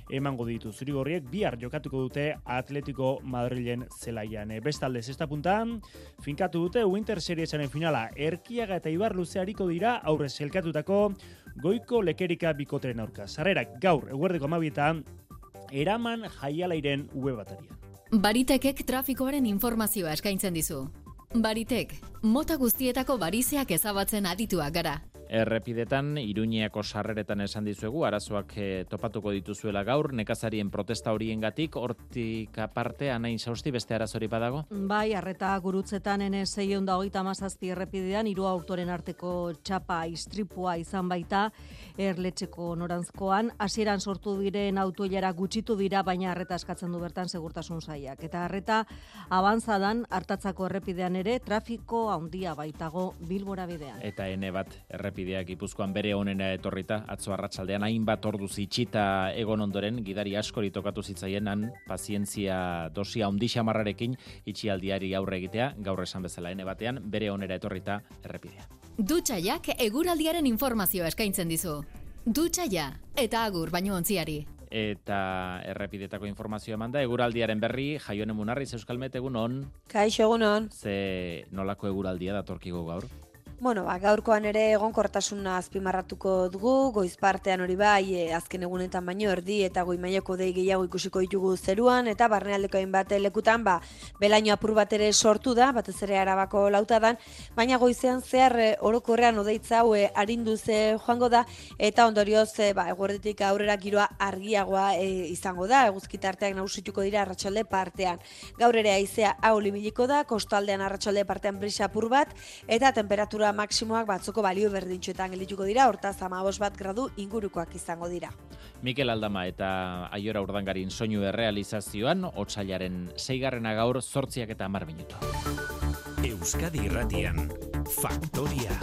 emango ditu. Zurigorriek bihar jokatuko dute Atletico Madrilen zelaian. E, Bestalde, zesta puntan, finkatu dute Winter Seriesaren finala. Erkiaga eta Ibar luze hariko dira aurrez elkatutako goiko lekerika bikoteren aurka. Sarrerak gaur, eguerdeko amabietan, eraman jaialairen web batarian. Baritekek trafikoaren informazioa eskaintzen dizu. Baritek, mota guztietako barizeak ezabatzen adituak gara. Errepidetan, Iruñeako sarreretan esan dizuegu, arazoak eh, topatuko dituzuela gaur, nekazarien protesta horiengatik hortik aparte, anain sausti beste arazori badago? Bai, arreta gurutzetan ene zeion da hogeita mazazpi errepidean, hiru autoren arteko txapa istripua izan baita, erletxeko norantzkoan, hasieran sortu diren autoilara gutxitu dira, baina arreta eskatzen du bertan segurtasun zaiak. Eta arreta, abantzadan, hartatzako errepidean ere, trafiko handia baitago bilbora bidean. Eta ene bat, errepideak Gipuzkoan bere onena etorrita, atzo arratsaldean hainbat orduz itxita egon ondoren, gidari askori tokatu zitzaienan, pazientzia dosia ondi xamarrarekin itxialdiari aurre egitea, gaur esan bezala ene batean, bere onera etorrita errepidea. Dutxaiak eguraldiaren informazioa eskaintzen dizu. Dutxaia eta agur baino ontziari. Eta errepidetako informazioa eman da, eguraldiaren berri, jaione munarriz euskalmet egun on, Kaixo egunon. ze nolako eguraldia datorkigu gaur? Bueno, ba, gaurkoan ere egonkortasuna azpimarratuko dugu, goiz partean hori bai, e, azken egunetan baino erdi eta goi mailako dei gehiago ikusiko ditugu zeruan, eta barnealdeko hainbat lekutan, ba, belaino apur bat ere sortu da, batez ere arabako lautadan, baina goizean zehar e, orokorrean odeitza hau e, arinduz joango da, eta ondorioz, ba, eguerdetik aurrera giroa argiagoa e, izango da, eguzkitarteak nagusituko dira arratsalde partean. Gaur ere aizea hau limiliko da, kostaldean arratsalde partean brisa apur bat, eta temperatura maksimoak batzoko balio berdintxoetan gelituko dira, hortaz amabos bat gradu ingurukoak izango dira. Mikel Aldama eta Aiora Urdangarin soinu errealizazioan, otsailaren zeigarrena gaur zortziak eta amar minutu. Euskadi Irratian, Faktoria.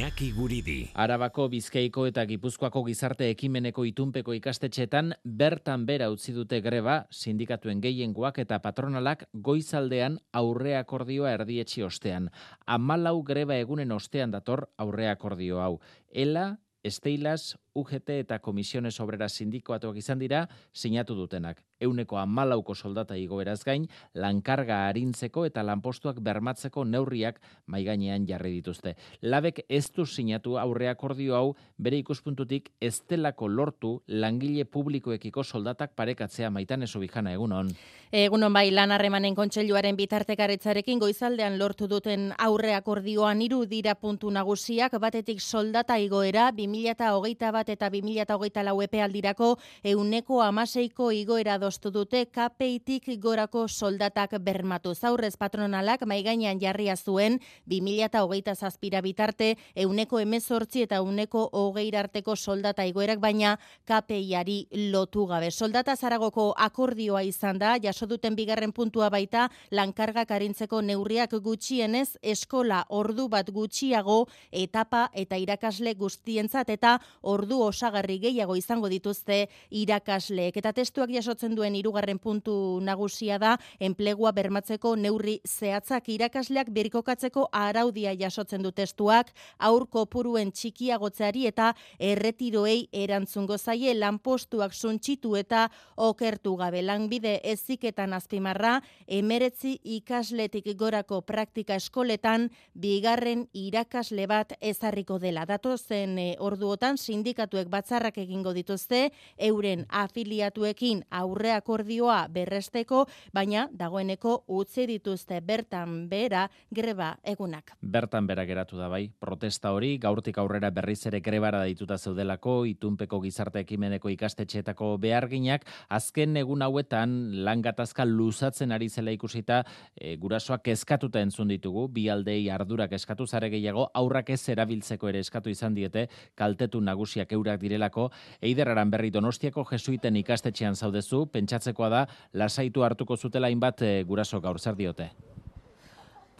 Iñaki Guridi. Arabako, Bizkaiko eta Gipuzkoako gizarte ekimeneko itunpeko ikastetxetan bertan bera utzi dute greba sindikatuen gehiengoak eta patronalak goizaldean aurre akordioa erdietxi ostean. Amalau greba egunen ostean dator aurre akordio hau. Ela, Esteilas, UGT eta Komisiones Obrera Sindikoatuak izan dira sinatu dutenak euneko amalauko soldata igoeraz gain, lankarga harintzeko eta lanpostuak bermatzeko neurriak maigainean jarri dituzte. Labek ez du sinatu aurre akordio hau bere ikuspuntutik estelako lortu langile publikoekiko soldatak parekatzea maitan eso bijana egunon. Egunon bai lan harremanen kontseiluaren bitartekaritzarekin goizaldean lortu duten aurre akordioan hiru dira puntu nagusiak batetik soldata igoera 2021 bat eta 2024 lau epealdirako euneko amaseiko igoera do adostu dute KPItik gorako soldatak bermatu. Zaurrez patronalak maigainan jarria zuen 2008 zazpira bitarte euneko emezortzi eta euneko hogeirarteko soldata igoerak baina KPIari lotu gabe. Soldata zaragoko akordioa izan da, jaso duten bigarren puntua baita lankarga karintzeko neurriak gutxienez eskola ordu bat gutxiago etapa eta irakasle guztientzat eta ordu osagarri gehiago izango dituzte irakasleek. Eta testuak jasotzen duen hirugarren puntu nagusia da enplegua bermatzeko neurri zehatzak irakasleak berikokatzeko araudia jasotzen du testuak aur kopuruen txikiagotzeari eta erretiroei erantzungo zaie lanpostuak suntxitu eta okertu gabe lanbide eziketan azpimarra emeretzi ikasletik gorako praktika eskoletan bigarren irakasle bat ezarriko dela. Datozen e, orduotan sindikatuek batzarrak egingo dituzte euren afiliatuekin aurre akordioa berresteko, baina dagoeneko utzi dituzte bertan bera greba egunak. Bertan bera geratu da bai, protesta hori gaurtik aurrera berriz ere grebara dituta zeudelako, itunpeko gizarte ekimeneko ikastetxeetako beharginak, azken egun hauetan langatazka luzatzen ari zela ikusita e, gurasoak eskatuta entzun ditugu, bi aldei ardurak eskatu zare gehiago, aurrak ez erabiltzeko ere eskatu izan diete, kaltetu nagusiak eurak direlako, eiderraran berri donostiako jesuiten ikastetxean zaudezu, pentsatzekoa da lasaitu hartuko zutela hainbat e, guraso gaur zer diote.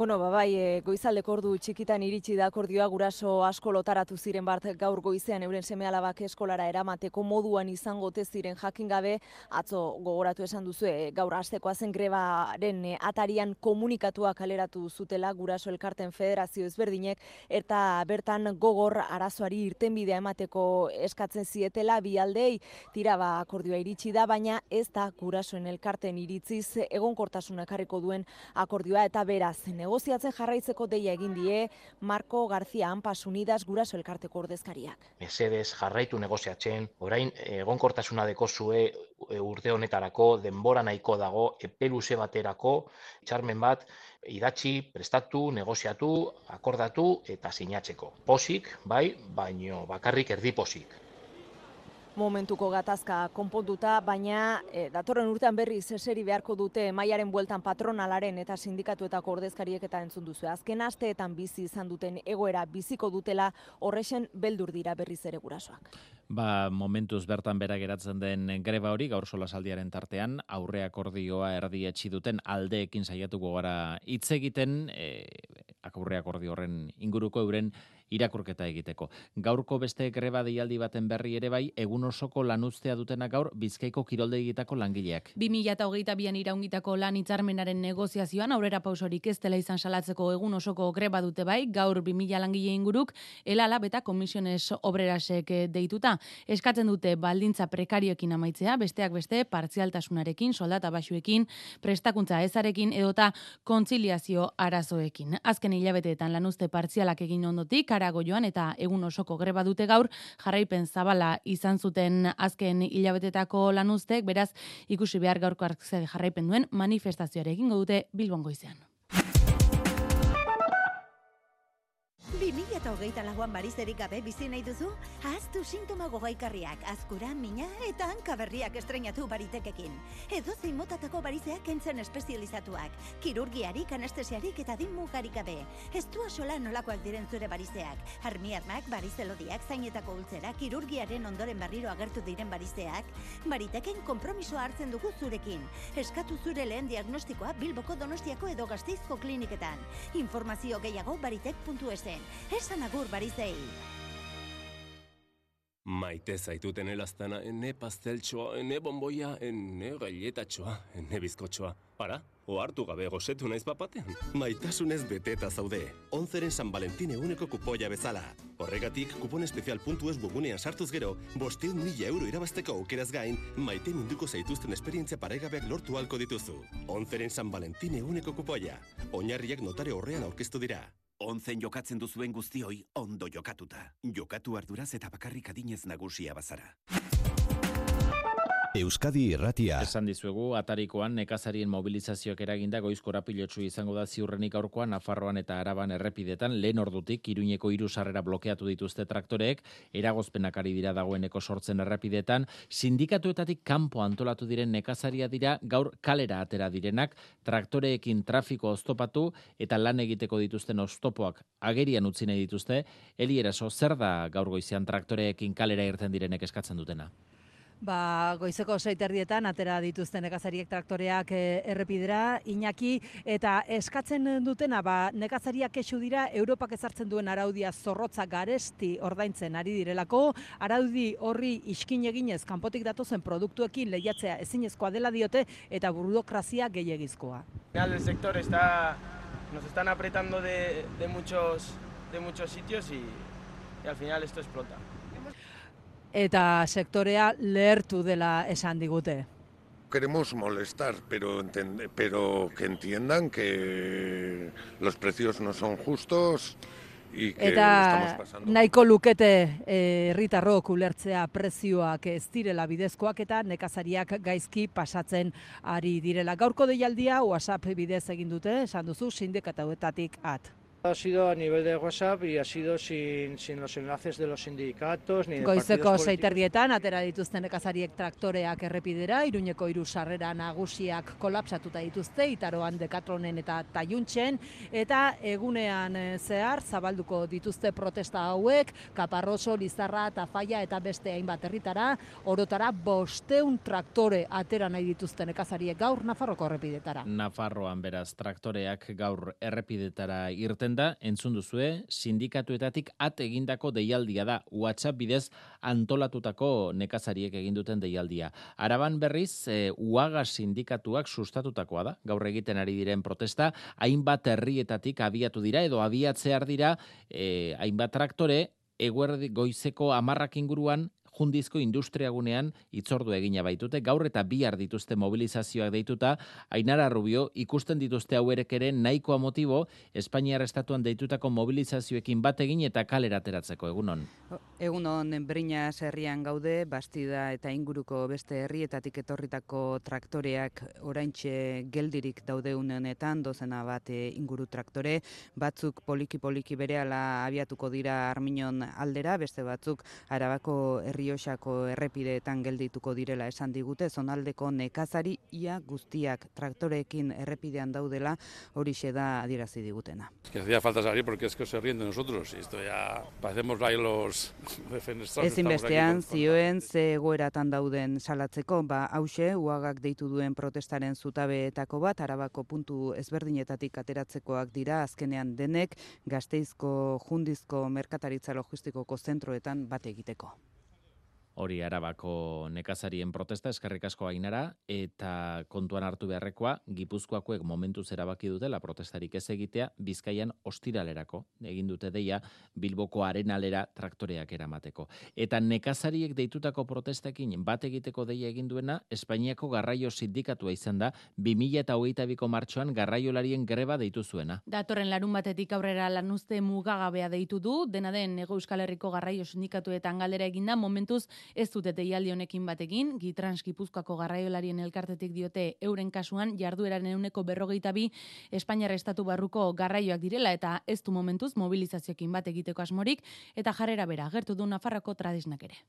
Bueno, ba, bai, e, goizaldeko ordu txikitan iritsi da akordioa guraso asko lotaratu ziren bart gaur goizean. Euren seme alabak eskolara eramateko moduan izango te ziren. Jakin gabe atzo gogoratu esan duzu e, gaur astekoa zen grebaren e, atarian komunikatua kaleratu zutela guraso elkarten federazio ezberdinek eta bertan gogor arazoari irtenbidea emateko eskatzen zietela bi aldei tira ba akordioa iritsi da baina ez da gurasoen elkarten iritziz egonkortasuna ekarriko duen akordioa eta beraz negoziatzen jarraitzeko deia egin die Marco García Ampas Unidas guraso elkarteko ordezkariak. Mesedes jarraitu negoziatzen, orain egonkortasuna deko zue e, urte honetarako denbora nahiko dago epeluze baterako txarmen bat idatzi, prestatu, negoziatu, akordatu eta sinatzeko. Posik, bai, baino bakarrik erdi posik momentuko gatazka konponduta, baina e, datorren urtean berriz eseri beharko dute maiaren bueltan patronalaren eta sindikatuetako ordezkariek eta entzun duzu. Azken asteetan bizi izan duten egoera biziko dutela horrexen beldur dira berriz ere gurasoak. Ba, momentuz bertan bera geratzen den greba hori, gaur sola saldiaren tartean, aurre akordioa erdi duten aldeekin saiatuko gara hitz egiten, e, akordio horren inguruko euren irakurketa egiteko. Gaurko beste greba deialdi baten berri ere bai, egun osoko lanuztea dutena gaur Bizkaiko kiroldegietako langileak. 2022an iraungitako lan hitzarmenaren negoziazioan aurrera pausorik ez dela izan salatzeko egun osoko greba dute bai, gaur 2000 langile inguruk elala beta komisiones obrerasek deituta. Eskatzen dute baldintza prekarioekin amaitzea, besteak beste partzialtasunarekin, soldata basuekin, prestakuntza ezarekin edota kontziliazio arazoekin. Azken hilabeteetan lanuzte partzialak egin ondotik, arago joan eta egun osoko greba dute gaur, jarraipen zabala izan zuten azken hilabetetako lanuztek, beraz ikusi behar gaurko jarraipen duen manifestazioare egingo dute Bilbon goizean. 2008 laguan barizerik gabe bizi nahi duzu? Ahaztu sintoma gogaikarriak, azkura, mina eta hankaberriak estrenatu baritekekin. Edo motatako barizeak entzen espezializatuak, kirurgiarik, anestesiarik eta din mugarik gabe. Ez du asola nolakoak diren zure barizeak. Armiarmak, barizelodiak, zainetako ultzera, kirurgiaren ondoren barriro agertu diren barizeak, bariteken kompromisoa hartzen dugu zurekin. Eskatu zure lehen diagnostikoa Bilboko Donostiako edo Gasteizko kliniketan. Informazio gehiago baritek.esen. Esan agur barizei. Maite zaituten elaztana, ene pasteltxoa, ene bomboia, ene gailetatxoa, ene bizkotxoa. Para, ohartu gabe gozetu naiz papatean. Maitasunez beteta zaude. Onzeren San Valentin eguneko kupoia bezala. Horregatik, kupon espezial puntu ez bugunean sartuz gero, bosteun mila euro irabazteko aukeraz gain, maite munduko zaituzten esperientzia paregabeak lortu halko dituzu. Onzeren San Valentin eguneko kupoia. Oinarriak notare horrean aurkeztu dira. Onzen jokatzen duzuen guztioi ondo jokatuta. Jokatu arduraz eta bakarrik adinez nagusia bazara. Euskadi Irratia. Esan dizuegu, atarikoan nekazarien mobilizazioak eraginda goizko rapilotsu izango da ziurrenik aurkoan Nafarroan eta Araban errepidetan. Lehen ordutik Iruñeko hiru sarrera blokeatu dituzte traktoreek, eragozpenak ari dira dagoeneko sortzen errepidetan, sindikatuetatik kanpo antolatu diren nekazaria dira gaur kalera atera direnak, traktoreekin trafiko oztopatu eta lan egiteko dituzten oztopoak agerian utzi nahi dituzte, Eli eraso zer da gaur goizean traktoreekin kalera irten direnek eskatzen dutena? Ba, goizeko seiterdietan atera dituzten nekazariek traktoreak e, errepidera, Iñaki, eta eskatzen dutena, ba, nekazariak esu dira, Europak ezartzen duen araudia zorrotza garesti ordaintzen ari direlako, araudi horri iskin eginez kanpotik datozen produktuekin lehiatzea ezinezkoa dela diote eta burudokrazia gehiagizkoa. El sector está, nos están apretando de, de, muchos, de muchos sitios y, y al final esto explota eta sektorea lehertu dela esan digute. Queremos molestar, pero, pero que entiendan que los precios no son justos y que eta nahiko lukete herritarrok e, ulertzea prezioak ez direla bidezkoak eta nekazariak gaizki pasatzen ari direla. Gaurko deialdia WhatsApp bidez egin dute, esan duzu, sindikatauetatik at. Ha sido a nivel de WhatsApp y ha sido sin, sin los enlaces de los sindicatos ni de Goizeko seiterdietan atera dituzten nekazariek traktoreak errepidera, iruñeko hiru sarrera nagusiak kolapsatuta dituzte, itaroan dekatronen eta taiuntzen, eta egunean eh, zehar zabalduko dituzte protesta hauek, kaparroso, lizarra, tafaia eta beste hainbat herritara, orotara bosteun traktore atera nahi dituzten nekazariek gaur Nafarroko errepidetara. Nafarroan beraz traktoreak gaur errepidetara irten da, entzun duzue, sindikatuetatik at egindako deialdia da, WhatsApp bidez antolatutako nekazariek egin duten deialdia. Araban berriz, e, uaga sindikatuak sustatutakoa da, gaur egiten ari diren protesta, hainbat herrietatik abiatu dira, edo abiatzear dira, e, hainbat traktore, eguerdi goizeko amarrak inguruan jundizko industriagunean itzordu egina baitute, gaur eta bihar dituzte mobilizazioak deituta, Ainara Rubio ikusten dituzte hauerek ere nahikoa motibo Espainiar estatuan deitutako mobilizazioekin bat egin eta kalera ateratzeko. Egunon. Egunon Brina herrian gaude, Bastida eta inguruko beste herrietatik etorritako traktoreak oraintxe geldirik daude honetan, dozena bat eh, inguru traktore, batzuk poliki poliki berehala abiatuko dira Arminon aldera, beste batzuk Arabako herri Erriosako errepideetan geldituko direla esan digute, zonaldeko nekazari ia guztiak traktoreekin errepidean daudela hori da adierazi digutena. Es que hacía falta salir porque es que se ríen de nosotros. Y esto ya parecemos ahí los [laughs] defenestrados. Ezinbestean, zioen ze egoeratan dauden salatzeko, ba hause uagak deitu duen protestaren zutabeetako bat, arabako puntu ezberdinetatik ateratzekoak dira, azkenean denek, gazteizko jundizko merkataritza logistikoko zentroetan bat egiteko. Hori arabako nekazarien protesta eskerrik asko ainara eta kontuan hartu beharrekoa Gipuzkoakoek momentu erabaki dutela protestarik ez egitea Bizkaian ostiralerako egin dute deia Bilboko arenalera traktoreak eramateko. Eta nekazariek deitutako protestekin bat egiteko deia egin duena Espainiako garraio sindikatua izan da 2022ko martxoan garraiolarien greba deitu zuena. Datorren larun batetik aurrera lanuzte mugagabea deitu du, dena den Ego Euskal Herriko garraio sindikatuetan galdera eginda momentuz Ez dute deialdi honekin batekin, Gitrans Gipuzkoako garraiolarien elkartetik diote euren kasuan jardueraren euneko berrogeita bi Espainiar Estatu Barruko garraioak direla eta ez du momentuz mobilizazioekin bat egiteko asmorik eta jarrera bera gertu du Nafarroko tradisnak ere.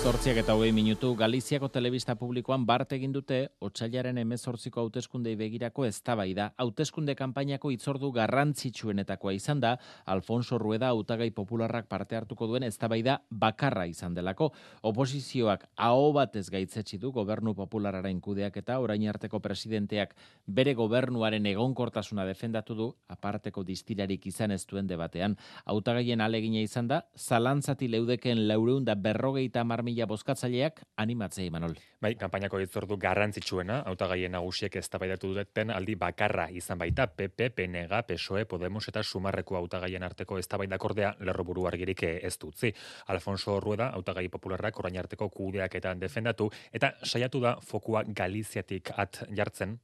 Zortziak eta hogei minutu, Galiziako telebista publikoan bart egin dute, otxailaren emezortziko hauteskundei begirako eztabaida. Hauteskunde kanpainako itzordu garrantzitsuenetakoa izan da, Alfonso Rueda hautagai popularrak parte hartuko duen eztabaida bakarra izan delako. Oposizioak aho batez gaitzetsi du gobernu populararen kudeak eta orain arteko presidenteak bere gobernuaren egonkortasuna defendatu du, aparteko distilarik izan ez duen debatean. Hautagaien alegina izan da, zalantzati leudeken laureunda berrogeita marmi mila bozkatzaileak animatzea imanol. Bai, kanpainako itzordu garrantzitsuena, hautagaien nagusiek eztabaidatu duten aldi bakarra izan baita PP, PNG, PSOE, Podemos eta Sumarreko hautagaien arteko eztabaidakordea lerroburu argirik ez dutzi. Alfonso Rueda, hautagai popularrak orain arteko kudeaketan defendatu eta saiatu da fokua Galiziatik at jartzen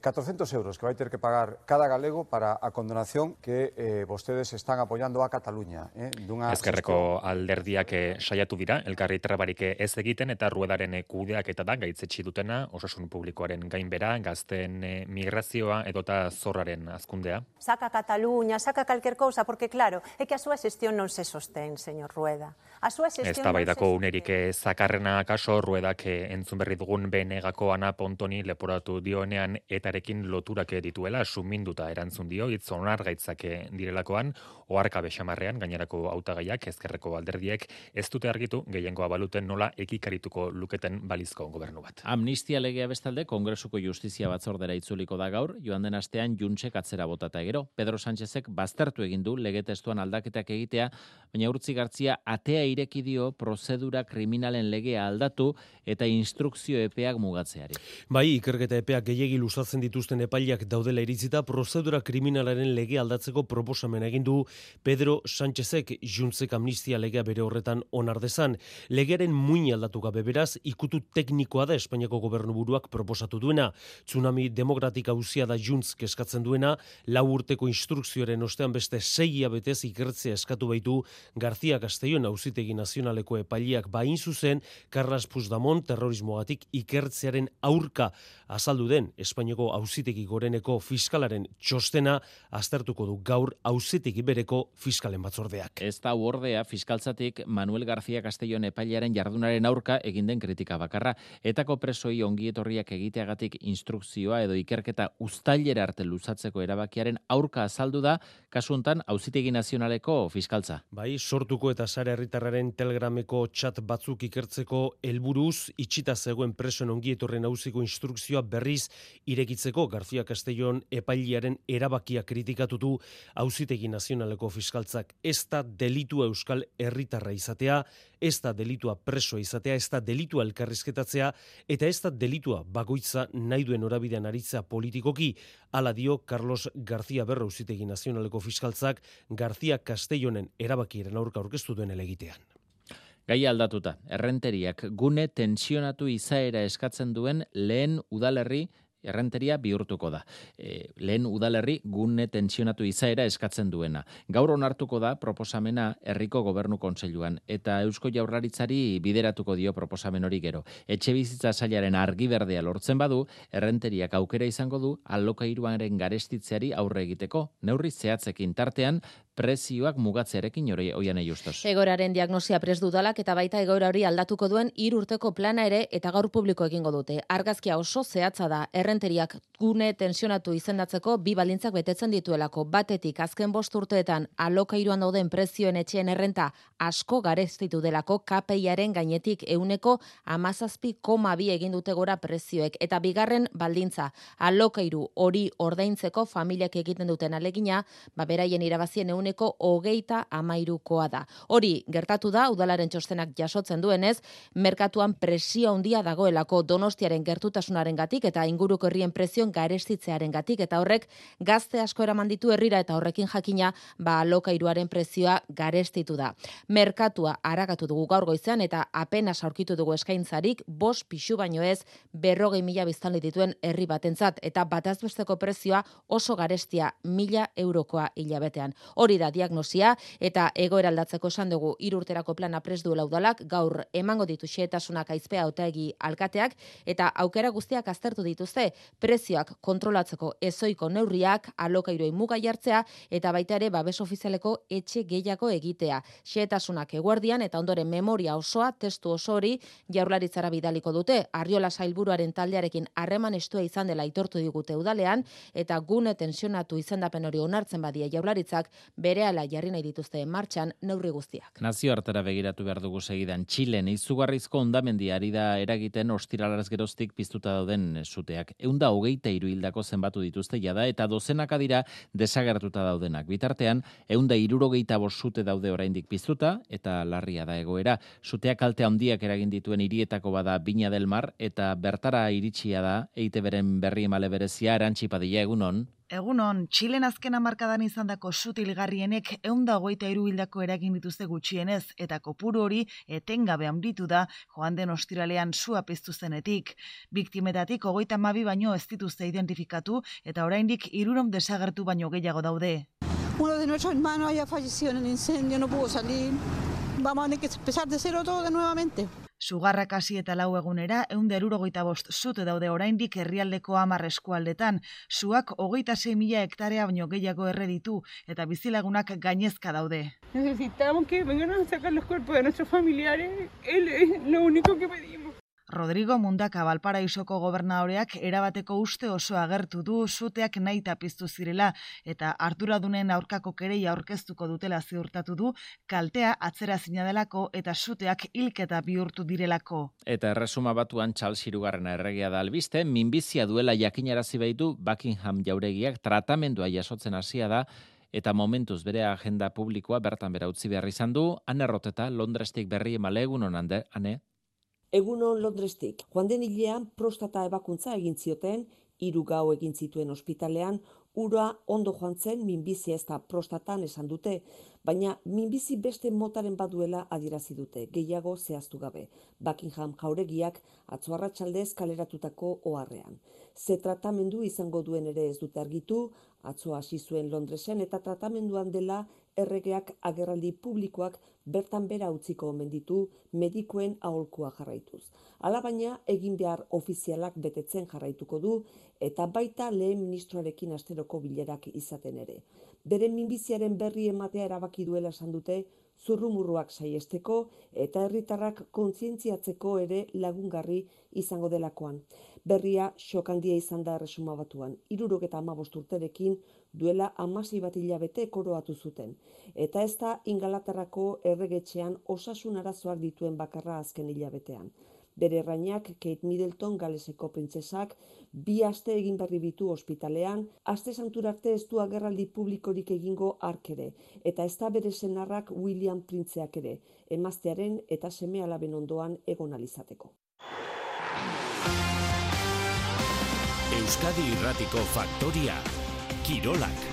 400 eh, euros que va a tener que pagar cada galego para a condonación que eh, vostedes están apoyando a Cataluña. Eh, dunga Ezkerreko alderdiak eh, saiatu dira, elkarri trabarik ez egiten eta ruedaren kudeak eta da gaitzetsi dutena, osasun publikoaren gainbera, gazten migrazioa edota zorraren azkundea. Saca Cataluña, saca cualquier cosa, porque claro, é que a súa xestión non se sostén, señor Rueda. A súa xestión Ez tabaidako unerik zakarrena kaso, Ruedak entzun berri dugun benegako ana pontoni leporatu dioenean etarekin loturak dituela suminduta erantzun dio hitz onargaitzak direlakoan oharka bexamarrean gainerako hautagaiak ezkerreko alderdiek ez dute argitu gehiengoa baluten nola ekikarituko luketen balizko gobernu bat. Amnistia legea bestalde Kongresuko Justizia Batzordera itzuliko da gaur, joan den astean juntsek atzera botata gero. Pedro Sánchezek baztertu egin du lege testuan aldaketak egitea, baina urtzi gartzia atea ireki dio prozedura kriminalen legea aldatu eta instrukzio epeak mugatzeari. Bai, ikerketa epeak gehiegi luzatzen dituzten epailak daudela iritzita prozedura kriminalaren lege aldatzeko proposamen egin du Pedro Sánchezek juntzek amnistia legea bere horretan onardezan. Legearen muin aldatu gabe beraz, ikutu teknikoa da Espainiako gobernu buruak proposatu duena. Tsunami demokratik hauzia da juntz keskatzen duena, lau urteko instrukzioaren ostean beste segia betez ikertzea eskatu baitu García Castellón hauzitegi nazionaleko epailiak bain zuzen, Carlos Puigdemont terrorismogatik ikertzearen aurka azaldu den Espainiako hauzitegi goreneko fiskalaren txostena aztertuko du gaur hauzitegi bereko fiskalen batzordeak. Ez da ordea fiskaltzatik Manuel García Castellón epailaren jardunaren aurka egin den kritika bakarra. Etako presoi ongietorriak egiteagatik instrukzioa edo ikerketa uztailera arte luzatzeko erabakiaren aurka azaldu da, kasuntan hauzitegi nazionaleko fiskaltza. Bai, sortuko eta sare herritarraren telegrameko txat batzuk ikertzeko helburuz itxita zegoen presoen ongietorren hauziko instrukzioa berriz irekitzeko García Castellón epailiaren erabakia kritikatu du hauzitegi nazionaleko fiskaltzak ez da delitua euskal herritarra izatea, ez da delitua preso izatea, ez da delitua elkarrizketatzea, eta ez da delitua bagoitza nahi duen orabidean aritza politikoki, ala dio Carlos García Berro hauzitegi nazionaleko fiskaltzak García Castellonen erabakiaren aurka aurkeztu duen elegitean. Gai aldatuta, errenteriak gune tensionatu izaera eskatzen duen lehen udalerri errenteria bihurtuko da. E, lehen udalerri gune tensionatu izaera eskatzen duena. Gaur onartuko da proposamena herriko gobernu kontseiluan eta Eusko Jaurlaritzari bideratuko dio proposamen hori gero. Etxe bizitza sailaren argi berdea lortzen badu, errenteriak aukera izango du alokairuaren garestitzeari aurre egiteko. Neurri zehatzekin tartean, prezioak mugatzearekin hori oian justos. Egoraren diagnosia pres dudalak eta baita egora hori aldatuko duen hiru urteko plana ere eta gaur publiko egingo dute. Argazkia oso zehatza da errenteriak gune tensionatu izendatzeko bi baldintzak betetzen dituelako. Batetik azken bost urteetan alokairuan dauden prezioen etxeen errenta asko garestitu delako KPIaren gainetik euneko amazazpi koma bi egin dute gora prezioek. Eta bigarren baldintza alokairu hori ordaintzeko familiak egiten duten alegina, ba beraien irabazien euneko hogeita amairukoa da. Hori gertatu da, udalaren txostenak jasotzen duenez, merkatuan presio handia dagoelako donostiaren gertutasunaren gatik eta inguruko herrien presion garestitzearen gatik eta horrek gazte asko eraman ditu herrira eta horrekin jakina ba alokairuaren prezioa garestitu da. Merkatua aragatu dugu gaur goizean eta apenas aurkitu dugu eskaintzarik, bos pixu baino ez, berrogei mila biztanli dituen herri batentzat eta batazbesteko prezioa oso garestia mila eurokoa hilabetean. Hori da diagnosia eta egoera aldatzeko esan dugu irurterako plana pres duela udalak gaur emango ditu xehetasunak aizpea hautaegi alkateak eta aukera guztiak aztertu dituzte prezioak kontrolatzeko ezoiko neurriak alokairoi muga jartzea eta baita ere babes ofizialeko etxe gehiago egitea. Xehetasunak eguardian eta ondoren memoria osoa testu oso hori jaurlaritzara bidaliko dute. Arriola sailburuaren taldearekin harreman estua izan dela aitortu digute udalean eta gune tensionatu izendapen hori onartzen badia jaurlaritzak berehala jarri nahi dituzte martxan neurri guztiak. Nazio hartara begiratu behar dugu segidan Txilen izugarrizko ondamendi ari da eragiten ostiralarez geroztik piztuta dauden suteak. Eunda hogeita iruhildako zenbatu dituzte jada eta dozenaka dira desagertuta daudenak. Bitartean, eunda irurogeita sute daude oraindik piztuta eta larria da egoera. Suteak kalte handiak eragin dituen hirietako bada Bina del Mar eta bertara iritsia da eite beren berri emale berezia erantxipadila egunon. Egunon, Txilen azken amarkadan izandako sutilgarrienek eunda hogeita iruhildako eragin dituzte gutxienez, eta kopuru hori etengabe handitu da joan den ostiralean sua piztu zenetik. Biktimetatik hogeita mabi baino ez dituzte identifikatu, eta oraindik irurom desagertu baino gehiago daude. Uno de nuestros hermanos haya fallecido en el incendio, no pudo salir. Vamos a tener que empezar de cero todo de nuevamente. Sugarrak hasi eta lau egunera, eunde erurogeita bost zute daude oraindik herrialdeko amar eskualdetan. Suak hogeita zei mila hektarea baino gehiago erre ditu eta bizilagunak gainezka daude. Necesitamos que vengan a sacar los cuerpos de nuestros familiares, es lo único que pedimos. Rodrigo Mundaka Balparaisoko gobernadoreak erabateko uste oso agertu du suteak nahi piztu zirela eta arduradunen aurkako kereia aurkeztuko dutela ziurtatu du kaltea atzera zina delako eta suteak hilketa bihurtu direlako. Eta erresuma batuan Charles Hirugarrena erregia da albiste, minbizia duela jakinarazi baitu Buckingham jauregiak tratamendua jasotzen hasia da eta momentuz bere agenda publikoa bertan bera utzi behar izan du, anerroteta Londrestik berri emalegun onande, ane? Egunon Londrestik, joan den hilean prostata ebakuntza egin zioten, hiru gau egin zituen ospitalean, ura ondo joan zen minbizi ez da prostatan esan dute, baina minbizi beste motaren baduela adierazi dute, gehiago zehaztu gabe. Buckingham jauregiak atzoarra txaldez kaleratutako oharrean. Ze tratamendu izango duen ere ez dute argitu, atzo hasi zuen Londresen eta tratamenduan dela erregeak agerraldi publikoak bertan bera utziko omen ditu medikuen aholkua jarraituz. Alabaina egin behar ofizialak betetzen jarraituko du eta baita lehen ministroarekin asteroko bilerak izaten ere. Bere minbiziaren berri ematea erabaki duela esan dute zurrumurruak saiesteko eta herritarrak kontzientziatzeko ere lagungarri izango delakoan. Berria xokandia izan da resuma batuan. Irurok eta amabost urterekin duela amasi bat hilabete koroatu zuten. Eta ez da ingalaterrako erregetxean osasun arazoak dituen bakarra azken hilabetean. Bere errainak Kate Middleton galeseko printzesak bi aste egin berri bitu ospitalean, aste santurarte ez du agerraldi publikorik egingo arkere, eta ez da bere senarrak William printzeak ere, emaztearen eta seme alaben ondoan egon alizateko. Euskadi Irratiko Faktoria Kirolak.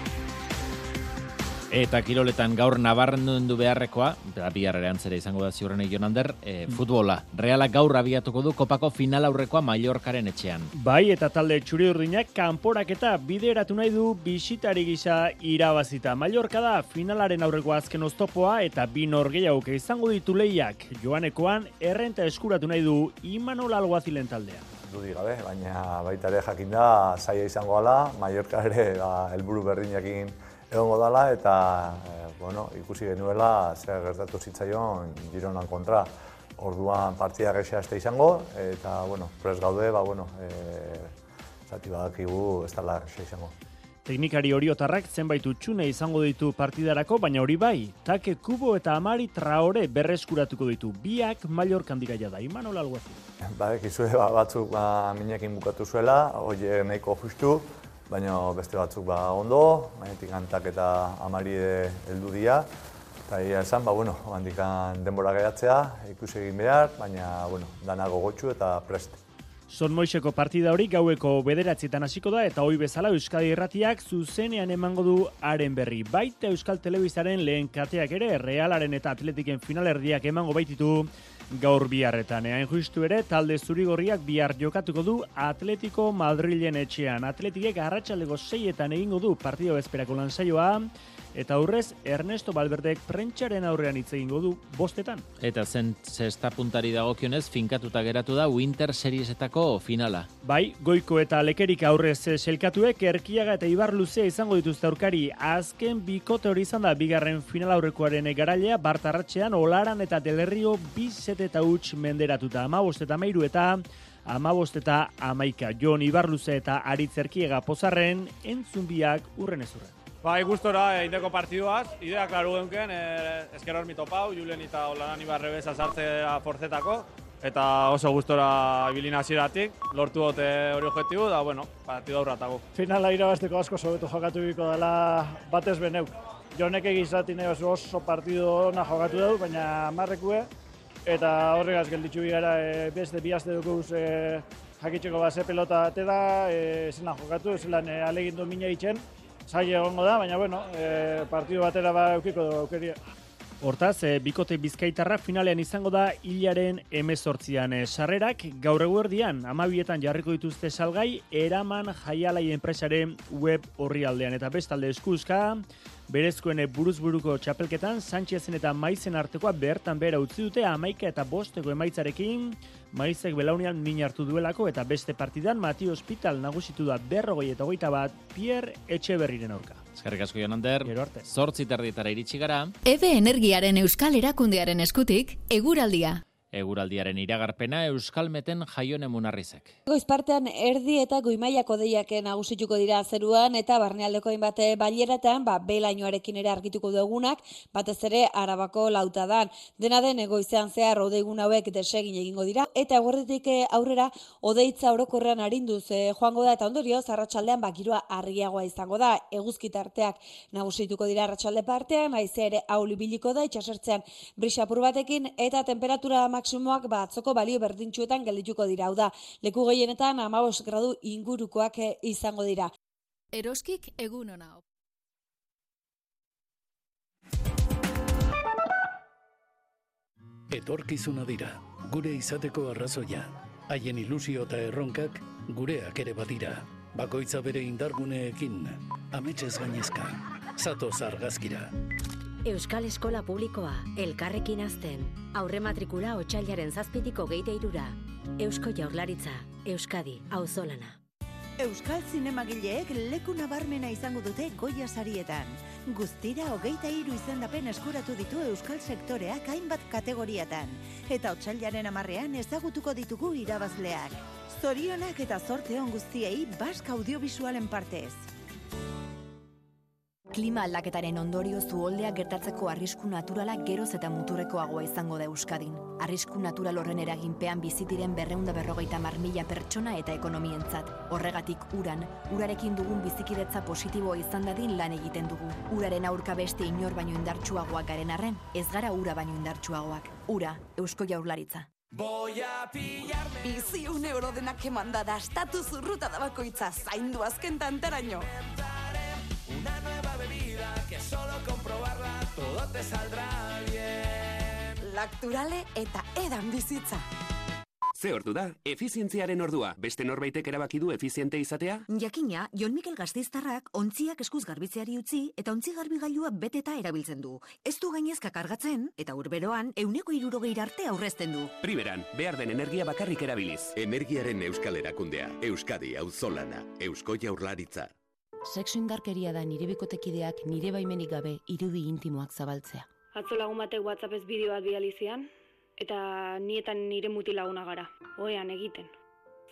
Eta kiroletan gaur nabarren du beharrekoa, biharrean zera izango da ziurren egin hander, e, futbola. Realak gaur abiatuko du kopako final aurrekoa Mallorcaren etxean. Bai, eta talde txuri urdinak kanporak eta bideratu nahi du bisitari gisa irabazita. Mallorca da finalaren aurreko azken oztopoa eta bi norgeiauk izango ditu lehiak. Joanekoan, errenta eskuratu nahi du Imanol Alguazilen taldea dudi gabe, baina baita ere jakin da zaila izango ala, Mallorca ere ba, elburu berdinakin egongo dala eta e, bueno, ikusi genuela zer gertatu zitzaion Gironan kontra. Orduan partida gexea este izango eta bueno, pres gaude, ba bueno, eh zati badakigu ez dela gexea izango. Teknikari oriotarrak zenbait utxune izango ditu partidarako, baina hori bai, take kubo eta amari traore berreskuratuko ditu. Biak Mallorcan dira da, Imanol Alguazi. Ba, ekizue ba, batzuk ba, minekin bukatu zuela, hori nahiko justu, baina beste batzuk ba ondo, mainetik antak eta amari heldu dira. Eta esan, ba, bueno, handikan denbora gehiatzea, ikusi egin behar, baina, bueno, dana gogotxu eta prest. Son Moixeko partida hori gaueko bederatzietan hasiko da eta hoi bezala Euskadi Irratiak zuzenean emango du haren berri. Baita Euskal Telebizaren lehen kateak ere Realaren eta Atletiken finalerdiak emango baititu gaur biharretan. Eain justu ere, talde zurigorriak bihar jokatuko du Atletico Madrilen etxean. Atletikek arratsaldeko seietan egingo du partido bezperako lan eta aurrez Ernesto Balberdek prentxaren aurrean hitz egingo du bostetan. Eta zen zesta puntari dagokionez finkatuta geratu da Winter Seriesetako finala. Bai, goiko eta lekerik aurrez selkatuek erkiaga eta ibar luzea izango dituzte aurkari. Azken bikote hori izan da bigarren final aurrekoaren garailea bartarratxean olaran eta delerrio bizet eta huts menderatuta. Amabost eta meiru eta amabost eta amaika. Jon Ibarluze eta Aritz Erkiega pozarren entzunbiak urren ezurren. Bai, gustora, eh, indeko partiduaz, idea klaru genken, eh, esker hor mitopau, Julen eta Olaran Ibarre beza sartzea forzetako, eta oso gustora ibilin hasieratik lortu dute hori objektibu, da, bueno, partidu aurratago. Finala irabazteko asko sobetu jokatu biko dela batez beneuk. Jonek egizatine oso, oso partidu ona jokatu dugu, baina marrekue, eta horregaz gelditzu bigara e, beste bihazte dugu e, jakitzeko base pelota atera, e, zelan jokatu, zelan e, alegindu mina itxen, zai egongo da, baina bueno, e, partidu batera ba eukiko du aukeria. Hortaz, e, bikote bizkaitarra finalean izango da hilaren emezortzian. E, sarrerak gaur eguerdian, amabietan jarriko dituzte salgai, eraman jaialai enpresaren web horri aldean. Eta bestalde eskuzka, berezkoen buruzburuko txapelketan, Sánchezen eta Maizen artekoa bertan bera utzi dute amaika eta bosteko emaitzarekin, Maizek belaunian min hartu duelako eta beste partidan Mati Hospital nagusitu da berrogoi eta goita bat Pierre Etxeberriren aurka. Eskerrik asko. Gero arte. Zortzi tardietara iritsi gara. Ebe Energiaren Euskal Erakundearen eskutik, eguraldia. Eguraldiaren iragarpena Euskalmeten jaion emunarrizek. Goizpartean erdi eta goimaiako deiak nagusituko dira zeruan eta barnealdeko hainbat baileratan, ba, belainoarekin ere argituko dugunak, batez ere arabako lautadan. Dena den egoizean zehar odeigun hauek desegin egingo dira, eta eguerditik aurrera odeitza orokorrean arinduz eh, joango da, eta ondorio, zarratxaldean bakirua argiagoa izango da, eguzkitarteak nagusituko dira arratsalde partean, aizea ere aulibiliko da, itxasertzean brisapur batekin, eta temperatura maksimoak batzoko balio berdintxuetan geldituko dira. Hau da, leku gehienetan 15 gradu ingurukoak eh, izango dira. Eroskik egun ona. Etorkizuna dira, gure izateko arrazoia. Haien ilusio eta erronkak gureak ere badira. Bakoitza bere indarguneekin, ametxez gainezka. Zato zargazkira. Euskal Eskola Publikoa, elkarrekin azten. Aurre matrikula otxailaren zazpitiko geite irura. Eusko Jaurlaritza, Euskadi, auzolana. Euskal Zinemagileek leku nabarmena izango dute goia sarietan. Guztira hogeita hiru izendapen eskuratu ditu Euskal sektoreak hainbat kategoriatan. Eta otxailaren amarrean ezagutuko ditugu irabazleak. Zorionak eta zorte on guztiei bask audiovisualen partez. Klima aldaketaren ondorio zuoldeak gertatzeko arrisku naturala geroz eta muturrekoagoa izango da Euskadin. Arrisku natural horren eraginpean bizitiren berreunda berrogeita mar mila pertsona eta ekonomientzat. Horregatik uran, urarekin dugun bizikidetza positiboa izan dadin lan egiten dugu. Uraren aurka beste inor baino indartsuagoak garen arren, ez gara ura baino indartsuagoak. Ura, Eusko Jaurlaritza. Voy a pillarme Bizi un euro denak emanda da Estatu zurruta da bakoitza Zaindu azken tantaraino Una nueva comprobarla todo te saldrá bien. Lakturale eta edan bizitza. Ze ordu da, efizientziaren ordua. Beste norbaitek erabaki du efiziente izatea? Jakina, Jon Mikel Gazteiztarrak ontziak eskuz garbitzeari utzi eta ontzi garbigailua beteta erabiltzen du. Ez du gainezka kargatzen eta urberoan euneko irurogei arte aurrezten du. Primeran, behar den energia bakarrik erabiliz. Energiaren euskal erakundea, Euskadi auzolana, Eusko jaurlaritza. Sexu indarkeria da nire bikotekideak nire baimenik gabe irudi intimoak zabaltzea. Atzo lagun batek WhatsAppez bideo bat bializian, eta nietan nire mutilaguna gara, oean egiten.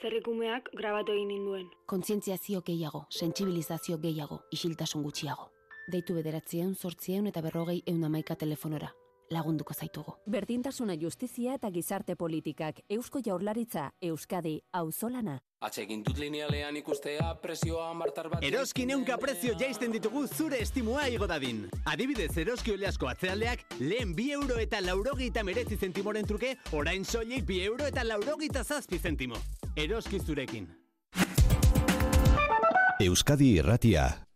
Zerrikumeak grabatu egin ninduen. Kontzientziazio gehiago, sentsibilizazio gehiago, isiltasun gutxiago. Deitu bederatzieun, sortzieun eta berrogei eun amaika telefonora. Lagunduko zaitugu. Berdintasuna justizia eta gizarte politikak, Eusko Jaurlaritza, Euskadi, Auzolana. Atsegin dut linealean ikustea presioa martar bat Eroski neunka prezio jaisten ditugu zure estimua igo dadin. Adibidez, eroski oleasko atzealdeak lehen bi euro eta laurogeita merezi zentimoren truke, orain soilik bi euro eta laurogeita zazpi zentimo. Eroski zurekin. Euskadi Irratia.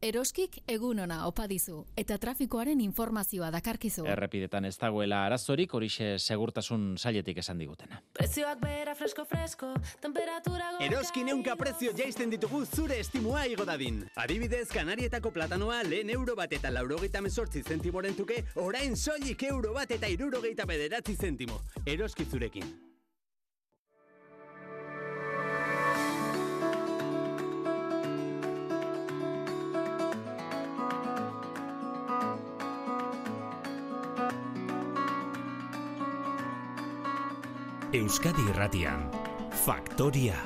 Eroskik egun ona opa dizu eta trafikoaren informazioa dakarkizu. Errepidetan ez dagoela arazorik horixe segurtasun sailetik esan digutena. Prezioak bera fresko fresko, temperatura goga... Eroski neunka prezio jaisten ditugu zure estimua igo dadin. Adibidez, Kanarietako platanoa lehen euro bat eta laurogeita mesortzi zentimoren truke, orain soilik euro bat eta irurogeita bederatzi zentimo. Eroski zurekin. Euskadi Irratian. Faktoria.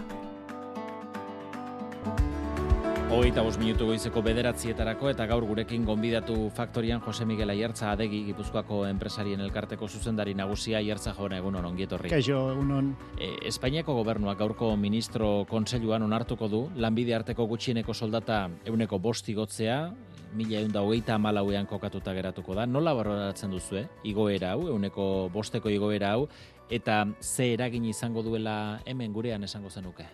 Hogeita bost minutu goizeko bederatzietarako eta gaur gurekin gonbidatu faktorian Jose Miguel Aiertza adegi Gipuzkoako enpresarien elkarteko zuzendari nagusia Aiertza jauna egun on ongietorri. Kaixo, egun on. E, Espainiako gobernuak gaurko ministro kontseiluan onartuko du lanbide arteko gutxieneko soldata euneko bosti gotzea, mila egun da hogeita amalauean kokatuta geratuko da. Nola barroratzen duzu, eh? igoera hau, euneko bosteko igoera hau, eta ze eragin izango duela hemen gurean esango zenuke?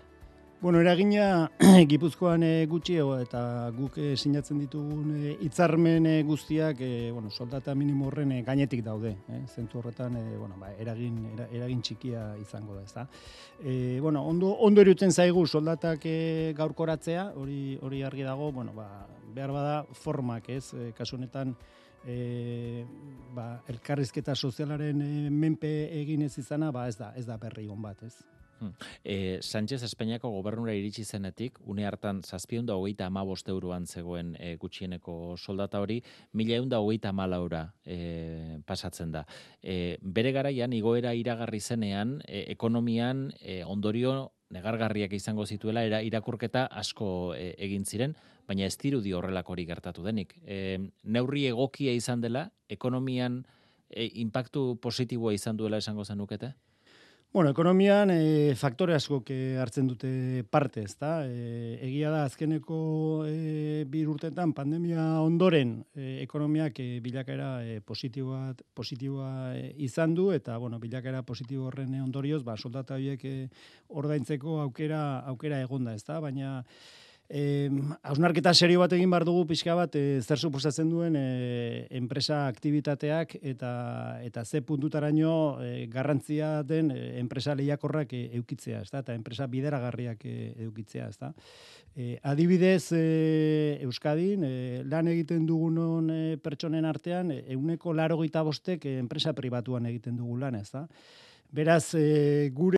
Bueno, eragina [clears throat] Gipuzkoan e, gutxiago eta guk e, sinatzen ditugun e, hitzarmen e, guztiak e, bueno, soldata minimo horren e, gainetik daude, eh? Zentu horretan e, bueno, ba, eragin era, eragin txikia izango da, ezta. E, bueno, ondo ondo irutzen zaigu soldatak e, gaurkoratzea, hori hori argi dago, bueno, ba, behar bada formak, ez? E, kasu honetan e, ba, elkarrizketa sozialaren e, menpe egin ez izana, ba, ez da, ez da berri on bat, ez? E, Sánchez Espainiako gobernura iritsi zenetik, une hartan zazpion da hogeita ama euroan zegoen e, gutxieneko soldata hori, mila egun da hogeita ama e, pasatzen da. E, bere garaian, igoera iragarri zenean, e, ekonomian e, ondorio negargarriak izango zituela, era irakurketa asko e, egin ziren, baina ez dirudi horrelako hori gertatu denik. E, neurri egokia izan dela, ekonomian e, impactu positiboa izan duela esango zenukete? Bueno, ekonomian e, faktore asko hartzen dute parte, ezta? E, egia da azkeneko e, bir urtetan pandemia ondoren e, ekonomiak e, bilakaera e, positiboa positiboa e, izan du eta bueno, bilakaera positibo horren ondorioz, ba soldata horiek e, ordaintzeko aukera aukera egonda, ezta? Baina Eh, ausnarketa serio bat egin bar dugu pixka bat e, zer suposatzen duen e, enpresa aktibitateak eta eta ze puntutaraino e, garrantzia den e, enpresa lehiakorrak e, eukitzea, ezta? Eta enpresa bideragarriak e, eukitzea, ezta? E, adibidez e, Euskadin e, lan egiten dugunon e, pertsonen artean euneko laro bostek e, enpresa pribatuan egiten dugu lan, ezta? Beraz, e, gure